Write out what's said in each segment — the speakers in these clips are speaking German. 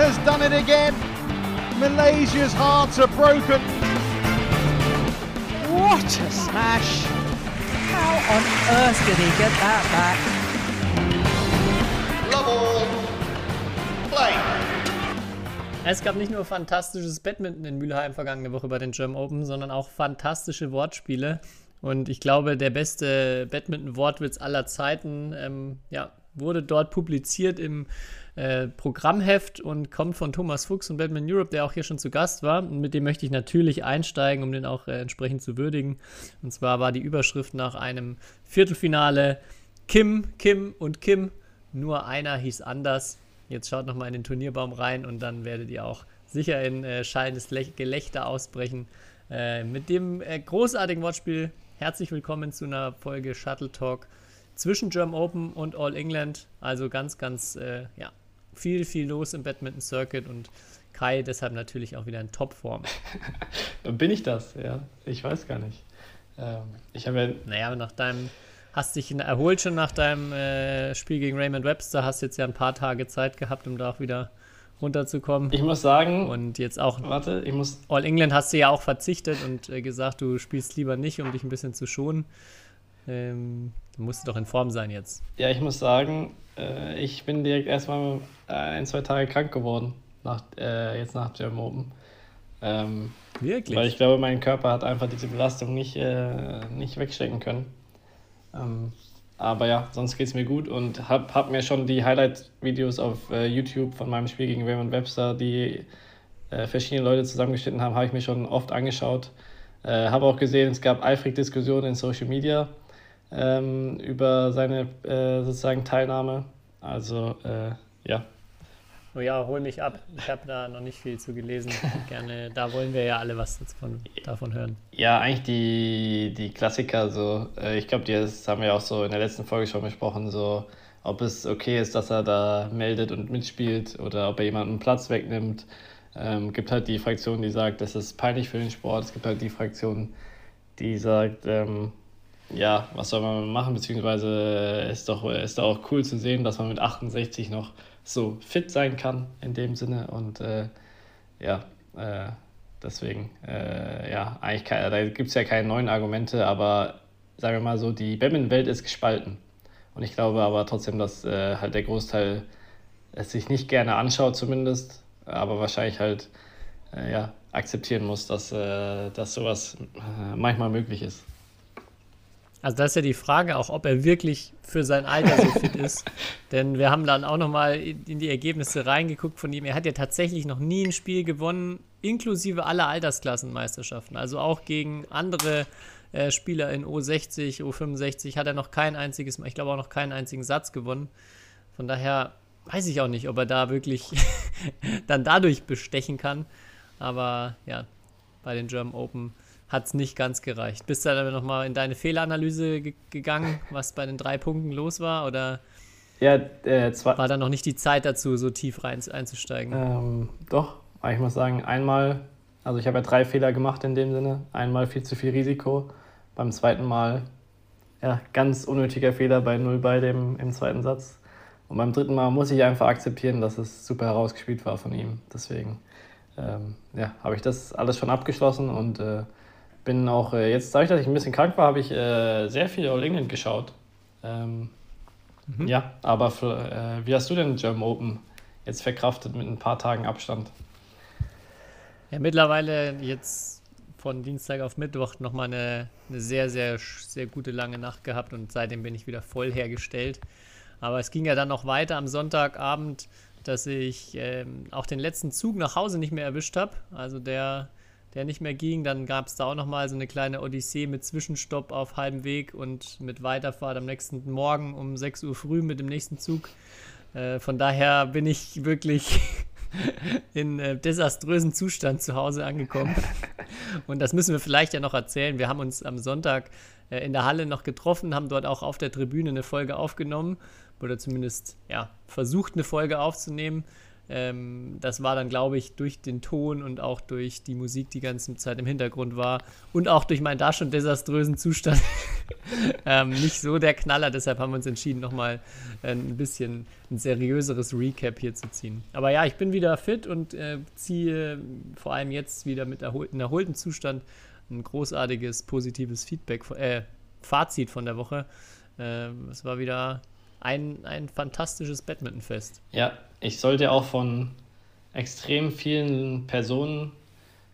has done it again. Malaysia's hearts are broken. What a smash! How on earth did he get that back? Love all. Play. Es gab nicht nur fantastisches Badminton in Mülheim vergangene Woche bei den German Open, sondern auch fantastische Wortspiele. Und ich glaube, der beste Badminton-Wortwitz aller Zeiten ähm, ja, wurde dort publiziert im äh, Programmheft und kommt von Thomas Fuchs und Badminton Europe, der auch hier schon zu Gast war. Und mit dem möchte ich natürlich einsteigen, um den auch äh, entsprechend zu würdigen. Und zwar war die Überschrift nach einem Viertelfinale Kim, Kim und Kim. Nur einer hieß anders. Jetzt schaut nochmal in den Turnierbaum rein und dann werdet ihr auch sicher in äh, schallendes Gelächter ausbrechen. Äh, mit dem äh, großartigen Wortspiel herzlich willkommen zu einer Folge Shuttle Talk zwischen German Open und All England. Also ganz, ganz, äh, ja, viel, viel los im Badminton Circuit und Kai deshalb natürlich auch wieder in Topform. Bin ich das? Ja, ich weiß gar nicht. Ähm, ich habe ja. Naja, nach deinem hast dich erholt schon nach deinem äh, Spiel gegen Raymond Webster, hast jetzt ja ein paar Tage Zeit gehabt, um da auch wieder runterzukommen. Ich muss sagen. Und jetzt auch. Warte, ich muss. All England hast du ja auch verzichtet und äh, gesagt, du spielst lieber nicht, um dich ein bisschen zu schonen. Ähm, du musst doch in Form sein jetzt. Ja, ich muss sagen, äh, ich bin direkt erstmal äh, ein, zwei Tage krank geworden, nach, äh, jetzt nach German Open. Ähm, Wirklich? Weil ich glaube, mein Körper hat einfach diese Belastung nicht, äh, nicht wegstecken können. Ähm, aber ja, sonst geht es mir gut und habe hab mir schon die Highlight-Videos auf äh, YouTube von meinem Spiel gegen Raymond Webster, die äh, verschiedene Leute zusammengeschnitten haben, habe ich mir schon oft angeschaut. Äh, habe auch gesehen, es gab eifrig Diskussionen in Social Media ähm, über seine äh, sozusagen Teilnahme. Also äh, ja, Oh ja, hol mich ab. Ich habe da noch nicht viel zu gelesen. Gerne, da wollen wir ja alle was davon, davon hören. Ja, eigentlich die, die Klassiker, so, äh, ich glaube, das haben wir auch so in der letzten Folge schon besprochen, so, ob es okay ist, dass er da meldet und mitspielt oder ob er jemanden Platz wegnimmt. Ähm, gibt halt die Fraktion, die sagt, das ist peinlich für den Sport. Es gibt halt die Fraktion, die sagt, ähm, ja, was soll man machen, beziehungsweise ist doch, ist doch auch cool zu sehen, dass man mit 68 noch so fit sein kann in dem Sinne. Und äh, ja, äh, deswegen, äh, ja, eigentlich kann, da gibt es ja keine neuen Argumente, aber sagen wir mal so, die Badminton-Welt ist gespalten. Und ich glaube aber trotzdem, dass äh, halt der Großteil es sich nicht gerne anschaut, zumindest, aber wahrscheinlich halt äh, ja, akzeptieren muss, dass, äh, dass sowas manchmal möglich ist. Also das ist ja die Frage auch, ob er wirklich für sein Alter so fit ist. Denn wir haben dann auch nochmal in die Ergebnisse reingeguckt von ihm. Er hat ja tatsächlich noch nie ein Spiel gewonnen, inklusive aller Altersklassenmeisterschaften. Also auch gegen andere äh, Spieler in O60, O65 hat er noch kein einziges, ich glaube auch noch keinen einzigen Satz gewonnen. Von daher weiß ich auch nicht, ob er da wirklich dann dadurch bestechen kann. Aber ja, bei den German Open hat es nicht ganz gereicht. Bist du dann nochmal in deine Fehleranalyse gegangen, was bei den drei Punkten los war? Oder ja, äh, war da noch nicht die Zeit dazu, so tief rein einzusteigen? Ähm, doch, ich muss sagen, einmal, also ich habe ja drei Fehler gemacht in dem Sinne. Einmal viel zu viel Risiko, beim zweiten Mal ja, ganz unnötiger Fehler bei Null bei dem im zweiten Satz. Und beim dritten Mal muss ich einfach akzeptieren, dass es super herausgespielt war von ihm. Deswegen ähm, ja, habe ich das alles schon abgeschlossen und äh, bin auch äh, jetzt, dadurch, dass ich ein bisschen krank war, habe ich äh, sehr viel All England geschaut. Ähm, mhm. Ja, aber für, äh, wie hast du denn German Open jetzt verkraftet mit ein paar Tagen Abstand? Ja, mittlerweile jetzt von Dienstag auf Mittwoch nochmal eine, eine sehr, sehr, sehr gute lange Nacht gehabt und seitdem bin ich wieder voll hergestellt. Aber es ging ja dann noch weiter am Sonntagabend, dass ich ähm, auch den letzten Zug nach Hause nicht mehr erwischt habe. Also der der nicht mehr ging. Dann gab es da auch nochmal so eine kleine Odyssee mit Zwischenstopp auf halbem Weg und mit Weiterfahrt am nächsten Morgen um 6 Uhr früh mit dem nächsten Zug. Äh, von daher bin ich wirklich in äh, desaströsen Zustand zu Hause angekommen. Und das müssen wir vielleicht ja noch erzählen. Wir haben uns am Sonntag äh, in der Halle noch getroffen, haben dort auch auf der Tribüne eine Folge aufgenommen oder zumindest ja, versucht, eine Folge aufzunehmen Ähm, das war dann, glaube ich, durch den Ton und auch durch die Musik die ganze Zeit im Hintergrund war und auch durch meinen da schon desaströsen Zustand ähm, nicht so der Knaller. Deshalb haben wir uns entschieden, nochmal ein bisschen ein seriöseres Recap hier zu ziehen. Aber ja, ich bin wieder fit und äh, ziehe vor allem jetzt wieder mit erholten, erholten Zustand ein großartiges, positives Feedback, äh, Fazit von der Woche. Äh, es war wieder ein, ein fantastisches Badmintonfest. Ja, ich sollte auch von extrem vielen Personen,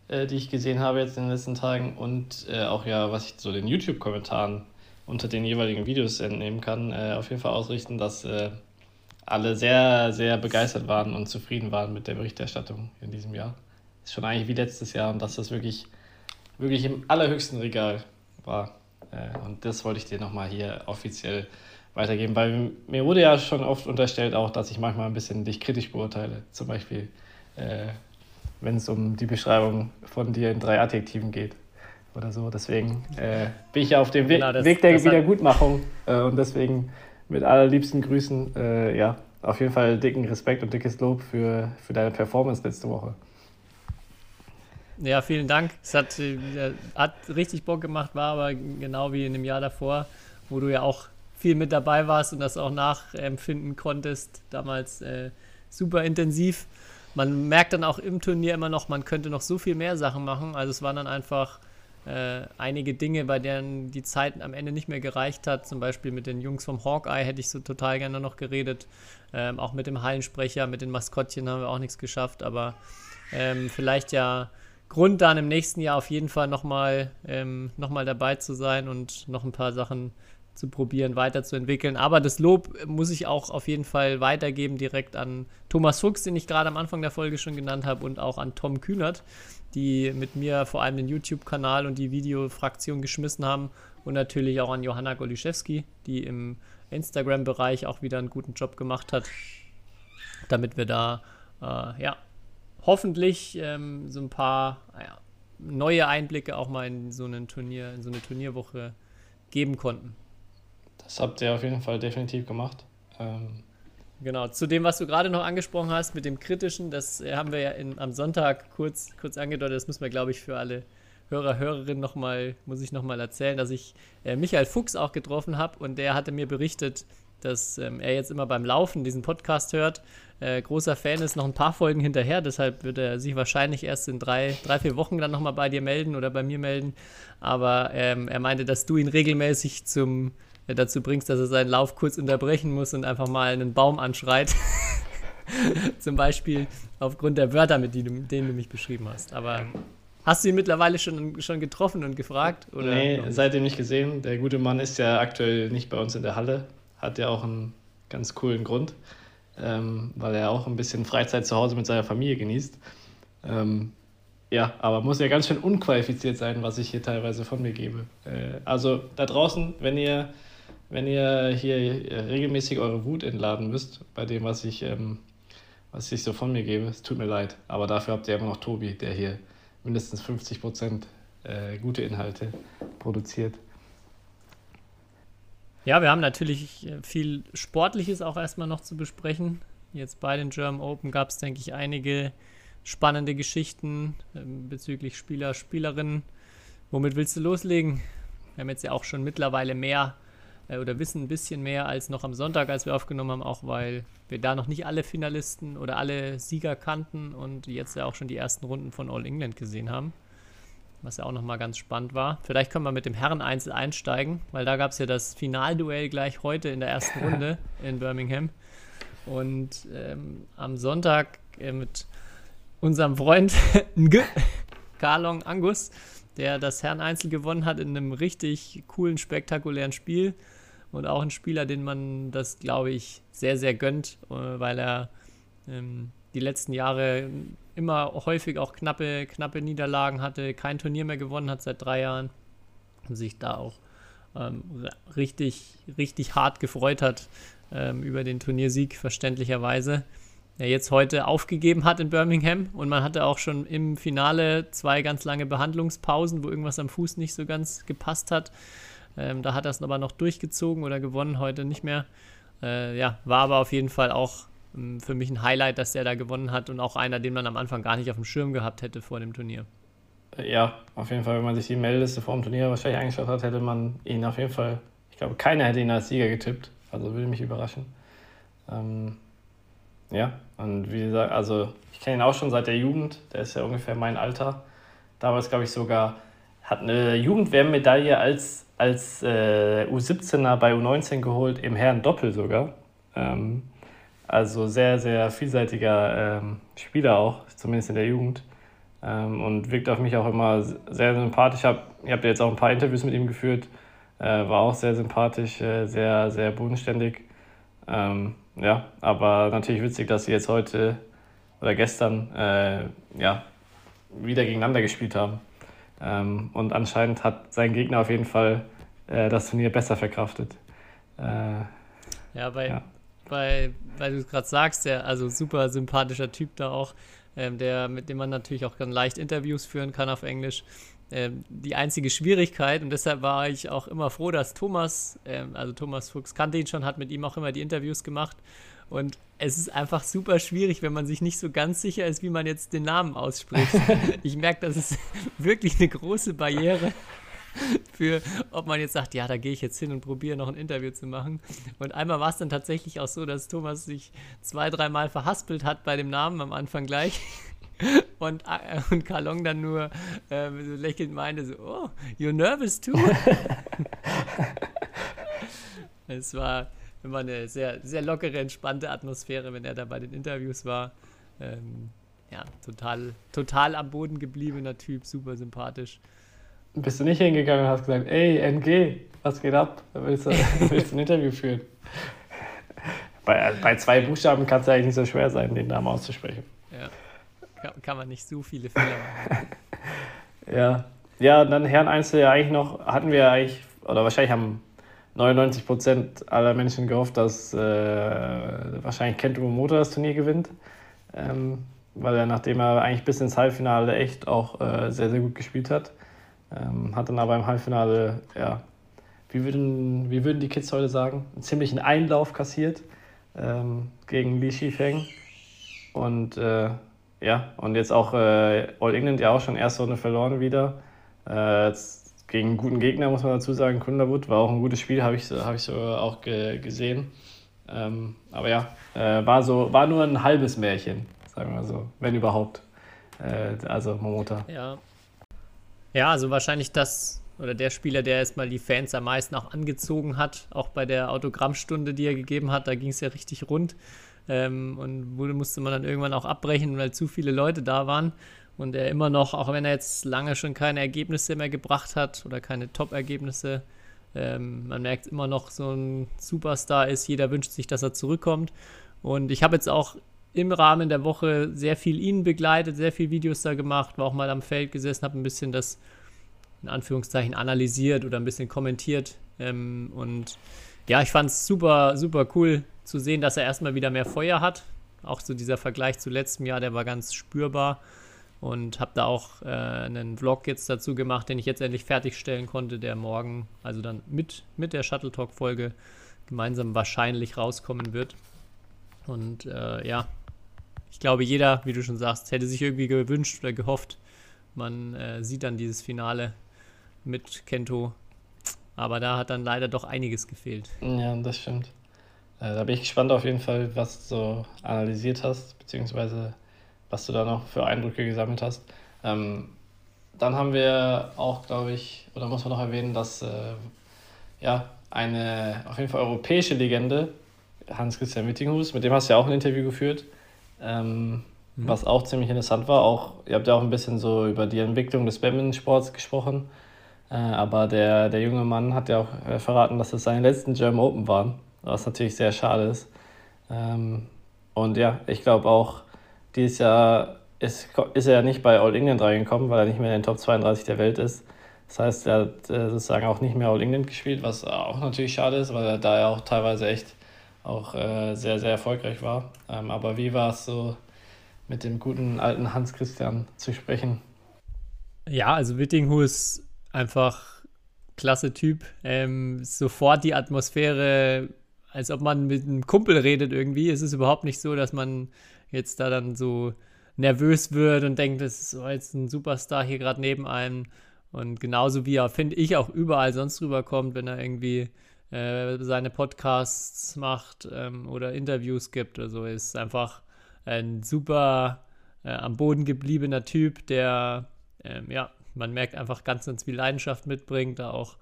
äh, die ich gesehen habe jetzt in den letzten Tagen und äh, auch ja, was ich so den YouTube-Kommentaren unter den jeweiligen Videos entnehmen kann, äh, auf jeden Fall ausrichten, dass äh, alle sehr, sehr begeistert waren und zufrieden waren mit der Berichterstattung in diesem Jahr. Ist schon eigentlich wie letztes Jahr und dass das wirklich, wirklich im allerhöchsten Regal war. Äh, und das wollte ich dir nochmal hier offiziell weitergeben, weil mir wurde ja schon oft unterstellt auch, dass ich manchmal ein bisschen dich kritisch beurteile. Zum Beispiel, äh, wenn es um die Beschreibung von dir in drei Adjektiven geht oder so. Deswegen äh, bin ich ja auf dem We genau, das, Weg der Wiedergutmachung äh, und deswegen mit allerliebsten Grüßen, äh, ja, auf jeden Fall dicken Respekt und dickes Lob für, für deine Performance letzte Woche. Ja, vielen Dank. Es hat, äh, hat richtig Bock gemacht, war aber genau wie in dem Jahr davor, wo du ja auch viel mit dabei warst und das auch nachempfinden konntest, damals äh, super intensiv. Man merkt dann auch im Turnier immer noch, man könnte noch so viel mehr Sachen machen. Also es waren dann einfach äh, einige Dinge, bei denen die Zeit am Ende nicht mehr gereicht hat. Zum Beispiel mit den Jungs vom Hawkeye hätte ich so total gerne noch geredet. Ähm, auch mit dem Hallensprecher, mit den Maskottchen haben wir auch nichts geschafft. Aber ähm, vielleicht ja Grund dann im nächsten Jahr auf jeden Fall nochmal ähm, noch dabei zu sein und noch ein paar Sachen zu probieren, weiterzuentwickeln. Aber das Lob muss ich auch auf jeden Fall weitergeben, direkt an Thomas Fuchs, den ich gerade am Anfang der Folge schon genannt habe, und auch an Tom Kühnert, die mit mir vor allem den YouTube-Kanal und die Videofraktion geschmissen haben. Und natürlich auch an Johanna Goliszewski, die im Instagram-Bereich auch wieder einen guten Job gemacht hat, damit wir da äh, ja, hoffentlich ähm, so ein paar ja, neue Einblicke auch mal in so einen Turnier, in so eine Turnierwoche geben konnten. Das habt ihr auf jeden Fall definitiv gemacht. Ähm genau, zu dem, was du gerade noch angesprochen hast mit dem Kritischen, das äh, haben wir ja in, am Sonntag kurz, kurz angedeutet, das müssen wir, glaube ich, für alle Hörer, Hörerinnen nochmal, muss ich nochmal erzählen, dass ich äh, Michael Fuchs auch getroffen habe und der hatte mir berichtet, dass ähm, er jetzt immer beim Laufen diesen Podcast hört. Äh, großer Fan ist noch ein paar Folgen hinterher, deshalb wird er sich wahrscheinlich erst in drei, drei vier Wochen dann nochmal bei dir melden oder bei mir melden. Aber ähm, er meinte, dass du ihn regelmäßig zum dazu bringst, dass er seinen Lauf kurz unterbrechen muss und einfach mal einen Baum anschreit. Zum Beispiel aufgrund der Wörter, mit denen du, mich beschrieben hast. Aber hast du ihn mittlerweile schon, schon getroffen und gefragt? Oder nee, seitdem nicht gesehen. Der gute Mann ist ja aktuell nicht bei uns in der Halle. Hat ja auch einen ganz coolen Grund, ähm, weil er auch ein bisschen Freizeit zu Hause mit seiner Familie genießt. Ähm, ja, aber muss ja ganz schön unqualifiziert sein, was ich hier teilweise von mir gebe. Äh, also da draußen, wenn ihr wenn ihr hier regelmäßig eure Wut entladen müsst bei dem, was ich, ähm, was ich so von mir gebe. Es tut mir leid, aber dafür habt ihr immer noch Tobi, der hier mindestens 50 Prozent äh, gute Inhalte produziert. Ja, wir haben natürlich viel Sportliches auch erstmal noch zu besprechen. Jetzt bei den German Open gab es, denke ich, einige spannende Geschichten äh, bezüglich Spieler, Spielerinnen. Womit willst du loslegen? Wir haben jetzt ja auch schon mittlerweile mehr äh, oder wissen ein bisschen mehr als noch am Sonntag, als wir aufgenommen haben, auch weil wir da noch nicht alle Finalisten oder alle Sieger kannten und jetzt ja auch schon die ersten Runden von All England gesehen haben. Was ja auch nochmal ganz spannend war. Vielleicht können wir mit dem Herren-Einzel einsteigen, weil da gab es ja das Finalduell gleich heute in der ersten Runde in Birmingham. Und ähm, am Sonntag äh, mit unserem Freund Karlong Angus, der das Herren-Einzel gewonnen hat in einem richtig coolen, spektakulären Spiel und auch ein Spieler, den man das, glaube ich, sehr, sehr gönnt, äh, weil er ähm, die letzten Jahre immer häufig auch knappe, knappe Niederlagen hatte, kein Turnier mehr gewonnen hat seit drei Jahren und sich da auch ähm, richtig, richtig hart gefreut hat ähm, über den Turniersieg, verständlicherweise. Der jetzt heute aufgegeben hat in Birmingham und man hatte auch schon im Finale zwei ganz lange Behandlungspausen, wo irgendwas am Fuß nicht so ganz gepasst hat. Ähm, da hat er es aber noch durchgezogen oder gewonnen, heute nicht mehr. Äh, ja, war aber auf jeden Fall auch ähm, für mich ein Highlight, dass der da gewonnen hat und auch einer, den man am Anfang gar nicht auf dem Schirm gehabt hätte vor dem Turnier. Ja, auf jeden Fall, wenn man sich die Meldliste vor dem Turnier wahrscheinlich angeschaut hat, hätte man ihn auf jeden Fall, ich glaube, keiner hätte ihn als Sieger getippt. Also würde mich überraschen. Ähm, ja, und wie gesagt, also ich kenne ihn auch schon seit der Jugend, der ist ja ungefähr mein Alter. Damals, glaube ich, sogar hat eine Jugend-WM-Medaille als, als äh, U17er bei U19 geholt, im Herren-Doppel sogar. Ähm, also sehr, sehr vielseitiger ähm, Spieler auch, zumindest in der Jugend. Ähm, und wirkt auf mich auch immer sehr sympathisch. Ich hab, habt ja jetzt auch ein paar Interviews mit ihm geführt. Äh, war auch sehr sympathisch, äh, sehr, sehr bodenständig. Ähm, ja, aber natürlich witzig, dass sie jetzt heute oder gestern äh, ja, wieder gegeneinander gespielt haben. Ähm, und anscheinend hat sein Gegner auf jeden Fall äh, das Turnier besser verkraftet. Äh, ja, bei, ja. bei weil du es gerade sagst, der also super sympathischer Typ da auch, ähm, der, mit dem man natürlich auch ganz leicht Interviews führen kann auf Englisch. Ähm, die einzige Schwierigkeit, und deshalb war ich auch immer froh, dass Thomas, ähm, also Thomas Fuchs kannte ihn schon, hat mit ihm auch immer die Interviews gemacht. Und es ist einfach super schwierig, wenn man sich nicht so ganz sicher ist, wie man jetzt den Namen ausspricht. ich merke, das ist wirklich eine große Barriere für, ob man jetzt sagt, ja, da gehe ich jetzt hin und probiere noch ein Interview zu machen. Und einmal war es dann tatsächlich auch so, dass Thomas sich zwei, dreimal verhaspelt hat bei dem Namen am Anfang gleich. Und, äh, und Kalong dann nur äh, so lächelnd meinte so, oh, you're nervous too? es war immer eine sehr, sehr lockere, entspannte Atmosphäre, wenn er da bei den Interviews war. Ähm, ja, total, total am Boden gebliebener Typ, super sympathisch. Bist du nicht hingegangen und hast gesagt, ey, NG, was geht ab? Willst du, willst du ein Interview führen? Bei, bei zwei Buchstaben kann es ja eigentlich nicht so schwer sein, den Namen auszusprechen. Ja, kann, kann man nicht so viele Fehler machen. ja. Ja, dann Herrn Einzel ja eigentlich noch, hatten wir eigentlich, oder wahrscheinlich haben 99 Prozent aller Menschen gehofft, dass äh, wahrscheinlich Kento Momota das Turnier gewinnt. Ähm, weil er, nachdem er eigentlich bis ins Halbfinale echt auch äh, sehr, sehr gut gespielt hat, ähm, hat dann aber im Halbfinale, ja, wie würden, wie würden die Kids heute sagen, einen ziemlichen Einlauf kassiert ähm, gegen Li Shifeng. Und äh, ja, und jetzt auch äh, All England ja auch schon erste Runde verloren wieder. Äh, gegen einen guten Gegner, muss man dazu sagen. Kunderwood war auch ein gutes Spiel, habe ich, hab ich so auch ge gesehen. Ähm, aber ja, äh, war, so, war nur ein halbes Märchen, sagen wir so, wenn überhaupt. Äh, also Momota. Ja. Ja, also wahrscheinlich das oder der Spieler, der erstmal die Fans am meisten auch angezogen hat, auch bei der Autogrammstunde, die er gegeben hat, da ging es ja richtig rund. Ähm, und wurde, musste man dann irgendwann auch abbrechen, weil zu viele Leute da waren und er immer noch, auch wenn er jetzt lange schon keine Ergebnisse mehr gebracht hat oder keine Top-Ergebnisse, ähm, man merkt immer noch, so ein Superstar ist. Jeder wünscht sich, dass er zurückkommt. Und ich habe jetzt auch im Rahmen der Woche sehr viel ihn begleitet, sehr viele Videos da gemacht, war auch mal am Feld gesessen, habe ein bisschen das in Anführungszeichen analysiert oder ein bisschen kommentiert. Ähm, und ja, ich fand es super, super cool zu sehen, dass er erstmal wieder mehr Feuer hat. Auch so dieser Vergleich zu letztem Jahr, der war ganz spürbar und habe da auch äh, einen Vlog jetzt dazu gemacht, den ich jetzt endlich fertigstellen konnte, der morgen, also dann mit, mit der Shuttle Talk Folge gemeinsam wahrscheinlich rauskommen wird. Und äh, ja, ich glaube, jeder, wie du schon sagst, hätte sich irgendwie gewünscht oder gehofft, man äh, sieht dann dieses Finale mit Kento. Aber da hat dann leider doch einiges gefehlt. Ja, das stimmt. Äh, da bin ich gespannt auf jeden Fall, was du so analysiert hast, beziehungsweise was du da noch für Eindrücke gesammelt hast. Ähm, dann haben wir auch, glaube ich, oder muss man noch erwähnen, dass äh, ja, eine auf jeden Fall europäische Legende, Hans-Christian Wittinghus, mit dem hast du ja auch ein Interview geführt, ähm, mhm. was auch ziemlich interessant war. Auch, ihr habt ja auch ein bisschen so über die Entwicklung des Badminton-Sports gesprochen. Äh, aber der, der junge Mann hat ja auch äh, verraten, dass es seine letzten German Open waren, was natürlich sehr schade ist. Ähm, und ja, ich glaube auch, dieses Jahr ist, ist er ja nicht bei All England reingekommen, weil er nicht mehr in den Top 32 der Welt ist. Das heißt, er hat äh, sozusagen auch nicht mehr All England gespielt, was auch natürlich schade ist, weil er da ja auch teilweise echt auch äh, sehr, sehr erfolgreich war. Ähm, aber wie war es so, mit dem guten alten Hans Christian zu sprechen? Ja, also ist einfach klasse Typ. Ähm, sofort die Atmosphäre als ob man mit einem Kumpel redet irgendwie. Es ist überhaupt nicht so, dass man jetzt da dann so nervös wird und denkt, das ist so jetzt ein Superstar hier gerade neben einem. Und genauso wie er, finde ich, auch überall sonst rüberkommt, wenn er irgendwie äh, seine Podcasts macht ähm, oder Interviews gibt. Also ist einfach ein super äh, am Boden gebliebener Typ, der, ähm, ja, man merkt einfach ganz, ganz viel Leidenschaft mitbringt, da auch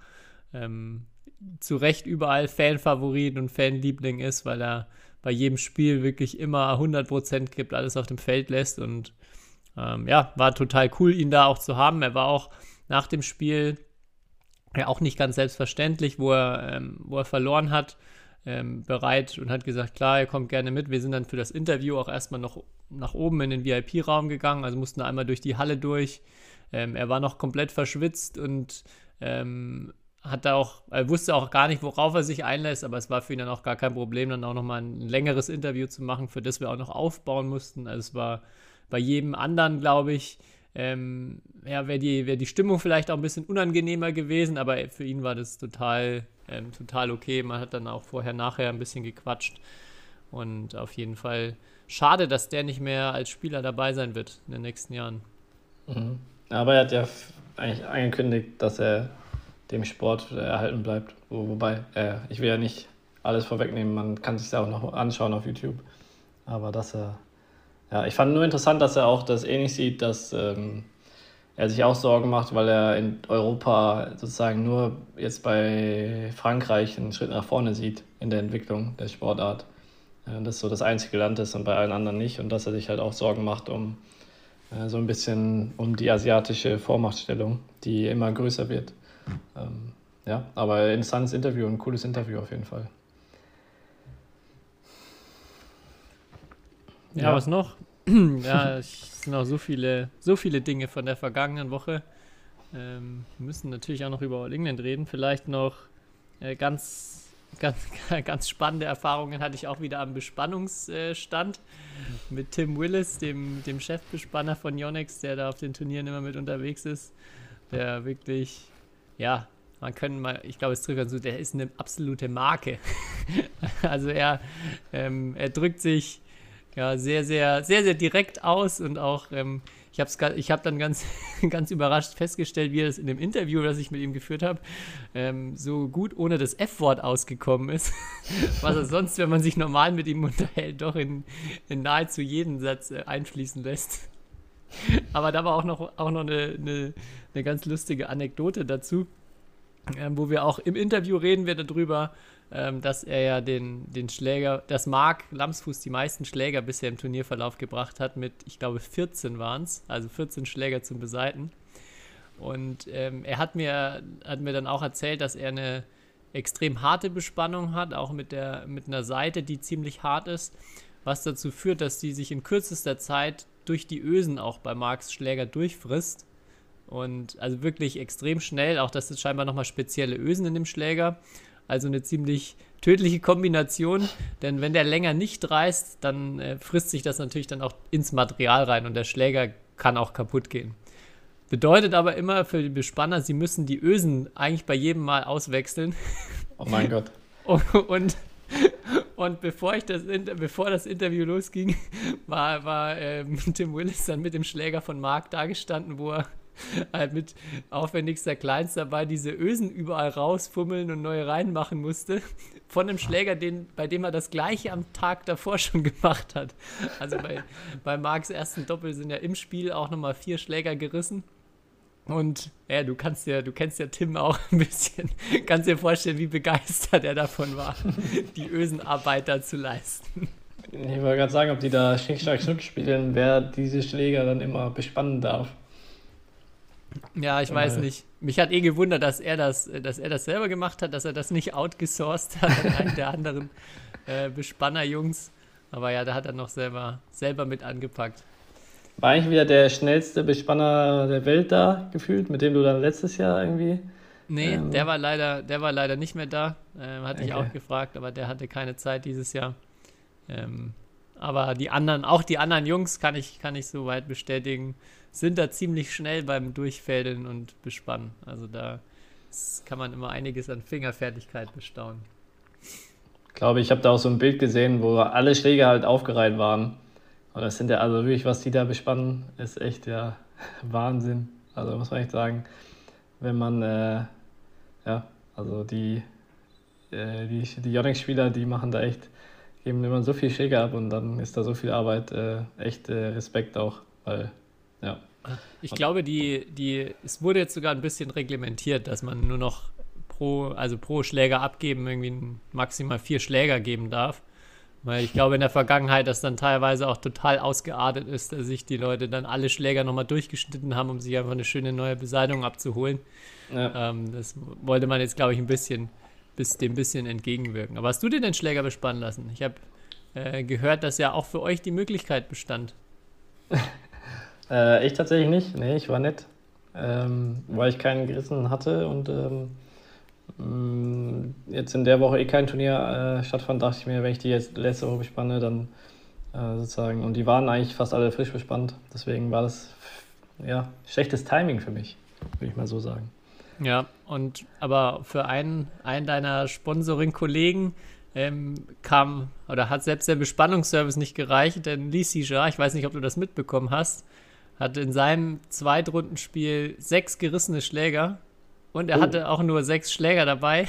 ähm, zu Recht überall Fanfavorit und Fanliebling ist, weil er bei jedem Spiel wirklich immer 100% gibt, alles auf dem Feld lässt und ähm, ja, war total cool, ihn da auch zu haben. Er war auch nach dem Spiel ja auch nicht ganz selbstverständlich, wo er, ähm, wo er verloren hat, ähm, bereit und hat gesagt, klar, er kommt gerne mit. Wir sind dann für das Interview auch erstmal noch nach oben in den VIP-Raum gegangen, also mussten einmal durch die Halle durch. Ähm, er war noch komplett verschwitzt und ähm, hat auch, er wusste auch gar nicht, worauf er sich einlässt, aber es war für ihn dann auch gar kein Problem, dann auch nochmal ein längeres Interview zu machen, für das wir auch noch aufbauen mussten. Also es war bei jedem anderen, glaube ich, ähm, ja, wäre die, wär die Stimmung vielleicht auch ein bisschen unangenehmer gewesen, aber für ihn war das total, ähm, total okay. Man hat dann auch vorher, nachher ein bisschen gequatscht. Und auf jeden Fall schade, dass der nicht mehr als Spieler dabei sein wird in den nächsten Jahren. Mhm. Aber er hat ja eigentlich angekündigt, dass er dem Sport erhalten bleibt. Wo, wobei, äh, ich will ja nicht alles vorwegnehmen, man kann sich ja auch noch anschauen auf YouTube. Aber dass er ja, ich fand nur interessant, dass er auch das ähnlich sieht, dass ähm, er sich auch Sorgen macht, weil er in Europa sozusagen nur jetzt bei Frankreich einen Schritt nach vorne sieht in der Entwicklung der Sportart. Äh, das so das einzige Land ist und bei allen anderen nicht. Und dass er sich halt auch Sorgen macht um äh, so ein bisschen um die asiatische Vormachtstellung, die immer größer wird. Ähm, ja, aber interessantes Interview, ein cooles Interview auf jeden Fall. Ja, ja. was noch? ja, es sind auch so viele, so viele Dinge von der vergangenen Woche. Ähm, wir müssen natürlich auch noch über All England reden. Vielleicht noch äh, ganz, ganz, ganz spannende Erfahrungen hatte ich auch wieder am Bespannungsstand mit Tim Willis, dem, dem Chefbespanner von Yonex, der da auf den Turnieren immer mit unterwegs ist. Der wirklich, ja, man kann mal, ich glaube, es trifft ganz so, der ist eine absolute Marke. also er, ähm, er drückt sich ja, sehr, sehr, sehr, sehr direkt aus und auch, ähm, ich habe ich hab dann ganz, ganz überrascht festgestellt, wie er das in dem Interview, das ich mit ihm geführt habe, ähm, so gut ohne das F-Wort ausgekommen ist, was er sonst, wenn man sich normal mit ihm unterhält, doch in, in nahezu jeden Satz äh, einfließen lässt. Aber da war auch noch, auch noch eine, eine, eine ganz lustige Anekdote dazu, ähm, wo wir auch im Interview reden wir darüber, ähm, dass er ja den, den Schläger, dass Marc Lamsfuß die meisten Schläger bisher im Turnierverlauf gebracht hat, mit, ich glaube, 14 waren es, also 14 Schläger zum Beseiten. Und ähm, er hat mir, hat mir dann auch erzählt, dass er eine extrem harte Bespannung hat, auch mit, der, mit einer Seite, die ziemlich hart ist, was dazu führt, dass die sich in kürzester Zeit durch die Ösen auch bei Marks Schläger durchfrisst. Und also wirklich extrem schnell, auch das ist scheinbar nochmal spezielle Ösen in dem Schläger. Also eine ziemlich tödliche Kombination, denn wenn der länger nicht reißt, dann äh, frisst sich das natürlich dann auch ins Material rein und der Schläger kann auch kaputt gehen. Bedeutet aber immer für die Bespanner, sie müssen die Ösen eigentlich bei jedem Mal auswechseln. Oh mein Gott. und, und bevor, ich das, bevor das Interview losging, war, war ähm, Tim Willis dann mit dem Schläger von Mark dagestanden, wo er halt mit aufwendigster Kleinst dabei diese Ösen überall rausfummeln und neue reinmachen musste. Von einem Schläger, den, bei dem er das gleiche am Tag davor schon gemacht hat. Also bei, bei Marks ersten Doppel sind ja im Spiel auch nochmal vier Schläger gerissen. Und ja, du kannst ja, du kennst ja Tim auch ein bisschen, kannst dir vorstellen, wie begeistert er davon war, die Ösenarbeit da zu leisten. Ich wollte gerade sagen, ob die da Schnick, Schnack, Schnuck spielen, wer diese Schläger dann immer bespannen darf. Ja, ich weiß äh. nicht. Mich hat eh gewundert, dass er das, dass er das selber gemacht hat, dass er das nicht outgesourced hat an einen der anderen äh, Bespanner-Jungs. Aber ja, da hat er noch selber, selber mit angepackt. War eigentlich wieder der schnellste Bespanner der Welt da gefühlt, mit dem du dann letztes Jahr irgendwie. Nee, ähm, der war leider, der war leider nicht mehr da. Ähm, hatte okay. ich auch gefragt, aber der hatte keine Zeit dieses Jahr. Ähm, aber die anderen, auch die anderen Jungs kann ich, kann ich soweit bestätigen sind da ziemlich schnell beim Durchfädeln und Bespannen. Also da kann man immer einiges an Fingerfertigkeit bestaunen. glaube, ich habe da auch so ein Bild gesehen, wo alle Schläge halt aufgereiht waren. Und das sind ja also wirklich, was die da bespannen, ist echt ja Wahnsinn. Also muss man echt sagen, wenn man, äh, ja, also die, äh, die, die Yonex-Spieler, die machen da echt, geben immer so viel Schläge ab und dann ist da so viel Arbeit, äh, echt äh, Respekt auch, weil, ja. Ich glaube, die, die, es wurde jetzt sogar ein bisschen reglementiert, dass man nur noch pro, also pro Schläger abgeben, irgendwie maximal vier Schläger geben darf. Weil ich glaube, in der Vergangenheit, dass dann teilweise auch total ausgeartet ist, dass sich die Leute dann alle Schläger nochmal durchgeschnitten haben, um sich einfach eine schöne neue Beseitigung abzuholen. Ja. Ähm, das wollte man jetzt, glaube ich, ein bisschen, bis dem bisschen entgegenwirken. Aber hast du dir den Schläger bespannen lassen? Ich habe äh, gehört, dass ja auch für euch die Möglichkeit bestand. äh, ich tatsächlich nicht. Nee, ich war nett. Ähm, weil ich keinen gerissen hatte und ähm, jetzt in der Woche eh kein Turnier äh, stattfand, dachte ich mir, wenn ich die jetzt letzte Woche bespanne, dann äh, sozusagen. Und die waren eigentlich fast alle frisch bespannt. Deswegen war das ja schlechtes Timing für mich, würde ich mal so sagen. Ja, und aber für einen, einen deiner Sponsoring-Kollegen ähm, kam oder hat selbst der Bespannungsservice nicht gereicht, denn Lee Sija, ich weiß nicht, ob du das mitbekommen hast, hat in seinem Zweitrundenspiel sechs gerissene Schläger und er oh. hatte auch nur sechs Schläger dabei,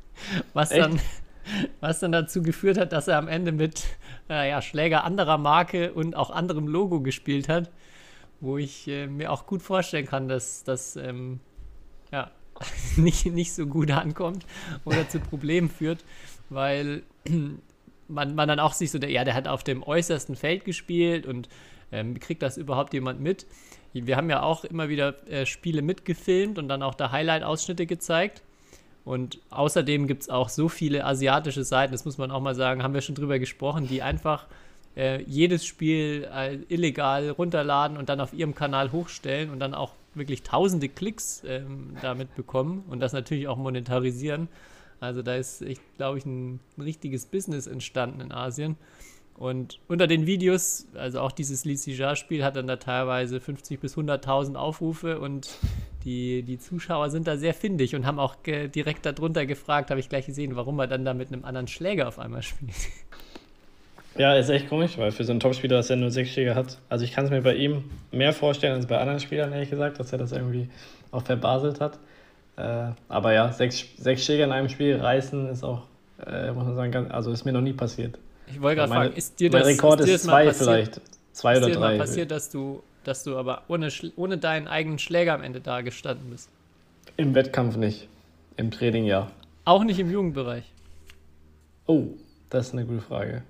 was dann, was dann dazu geführt hat, dass er am Ende mit äh, ja, Schläger anderer Marke und auch anderem Logo gespielt hat, wo ich äh, mir auch gut vorstellen kann, dass das ähm, ja, nicht, nicht so gut ankommt oder zu Problemen führt, weil man, man dann auch sich so, der, ja, der hat auf dem äußersten Feld gespielt und ähm, kriegt das überhaupt jemand mit? Wir haben ja auch immer wieder äh, Spiele mitgefilmt und dann auch da Highlight-Ausschnitte gezeigt. Und außerdem gibt es auch so viele asiatische Seiten, das muss man auch mal sagen, haben wir schon drüber gesprochen, die einfach äh, jedes Spiel äh, illegal runterladen und dann auf ihrem Kanal hochstellen und dann auch wirklich tausende Klicks ähm, damit bekommen und das natürlich auch monetarisieren. Also da ist, glaube ich, ein, ein richtiges Business entstanden in Asien. Und unter den Videos, also auch dieses Licija-Spiel hat dann da teilweise 50 bis 100.000 Aufrufe und die, die Zuschauer sind da sehr findig und haben auch direkt darunter gefragt, habe ich gleich gesehen, warum er dann da mit einem anderen Schläger auf einmal spielt. Ja, ist echt komisch, weil für so einen Topspieler, dass er nur sechs Schläger hat. Also ich kann es mir bei ihm mehr vorstellen als bei anderen Spielern, ehrlich gesagt, dass er das irgendwie auch verbaselt hat. Äh, aber ja, sechs, sechs Schläger in einem Spiel reißen ist auch, äh, muss man sagen, also ist mir noch nie passiert. Ich wollte gerade fragen, ist dir das, mein Rekord ist, ist zwei passiert, vielleicht. Zwei oder ist dir drei. Mal passiert, dass du, dass du aber ohne, ohne deinen eigenen Schläger am Ende da gestanden bist? Im Wettkampf nicht. Im Training ja. Auch nicht im Jugendbereich? Oh, das ist eine gute Frage.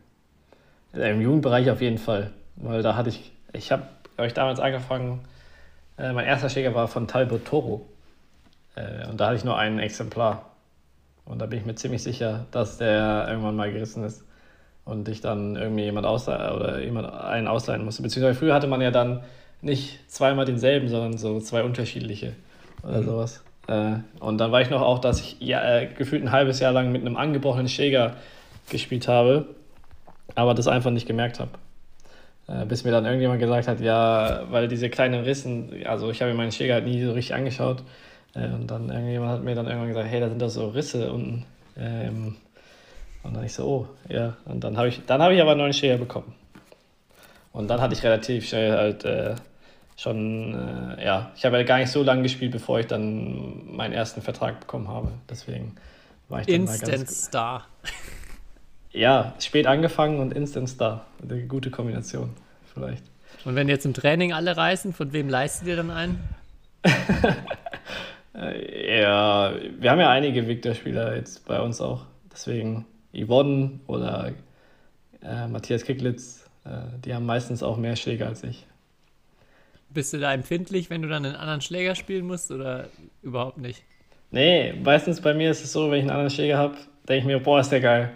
Im Jugendbereich auf jeden Fall. Weil da hatte ich, ich habe euch damals angefangen, äh, mein erster Schläger war von Talbot Toro. Äh, und da hatte ich nur ein Exemplar. Und da bin ich mir ziemlich sicher, dass der irgendwann mal gerissen ist und ich dann irgendwie jemand ausleihen oder jemand einen ausleihen musste. Beziehungsweise früher hatte man ja dann nicht zweimal denselben, sondern so zwei unterschiedliche oder mhm. sowas. Äh, und dann war ich noch auch, dass ich ja, äh, gefühlt ein halbes Jahr lang mit einem angebrochenen Schläger gespielt habe, aber das einfach nicht gemerkt habe. Äh, bis mir dann irgendjemand gesagt hat, ja, weil diese kleinen Rissen, also ich habe mir meinen Schläger halt nie so richtig angeschaut. Und dann irgendjemand hat mir dann irgendwann gesagt, hey, da sind doch so Risse unten ähm, und dann ich so, oh, ja. Und dann habe ich, dann habe ich aber einen neuen Schläger bekommen. Und dann hatte ich relativ schnell halt äh, schon, äh, ja, ich habe ja gar nicht so lange gespielt, bevor ich dann meinen ersten Vertrag bekommen habe. Deswegen war ich dann Instant mal ganz Star. Ja, spät angefangen und Instant Star. Eine gute Kombination, vielleicht. Und wenn jetzt im Training alle reißen, von wem leistet ihr dann einen? ja, wir haben ja einige Victor-Spieler jetzt bei uns auch. Deswegen Yvonne oder äh, Matthias Kicklitz, äh, die haben meistens auch mehr Schläger als ich. Bist du da empfindlich, wenn du dann einen anderen Schläger spielen musst oder überhaupt nicht? Nee, meistens bei mir ist es so, wenn ich einen anderen Schläger habe, denke ich mir, boah, ist der geil.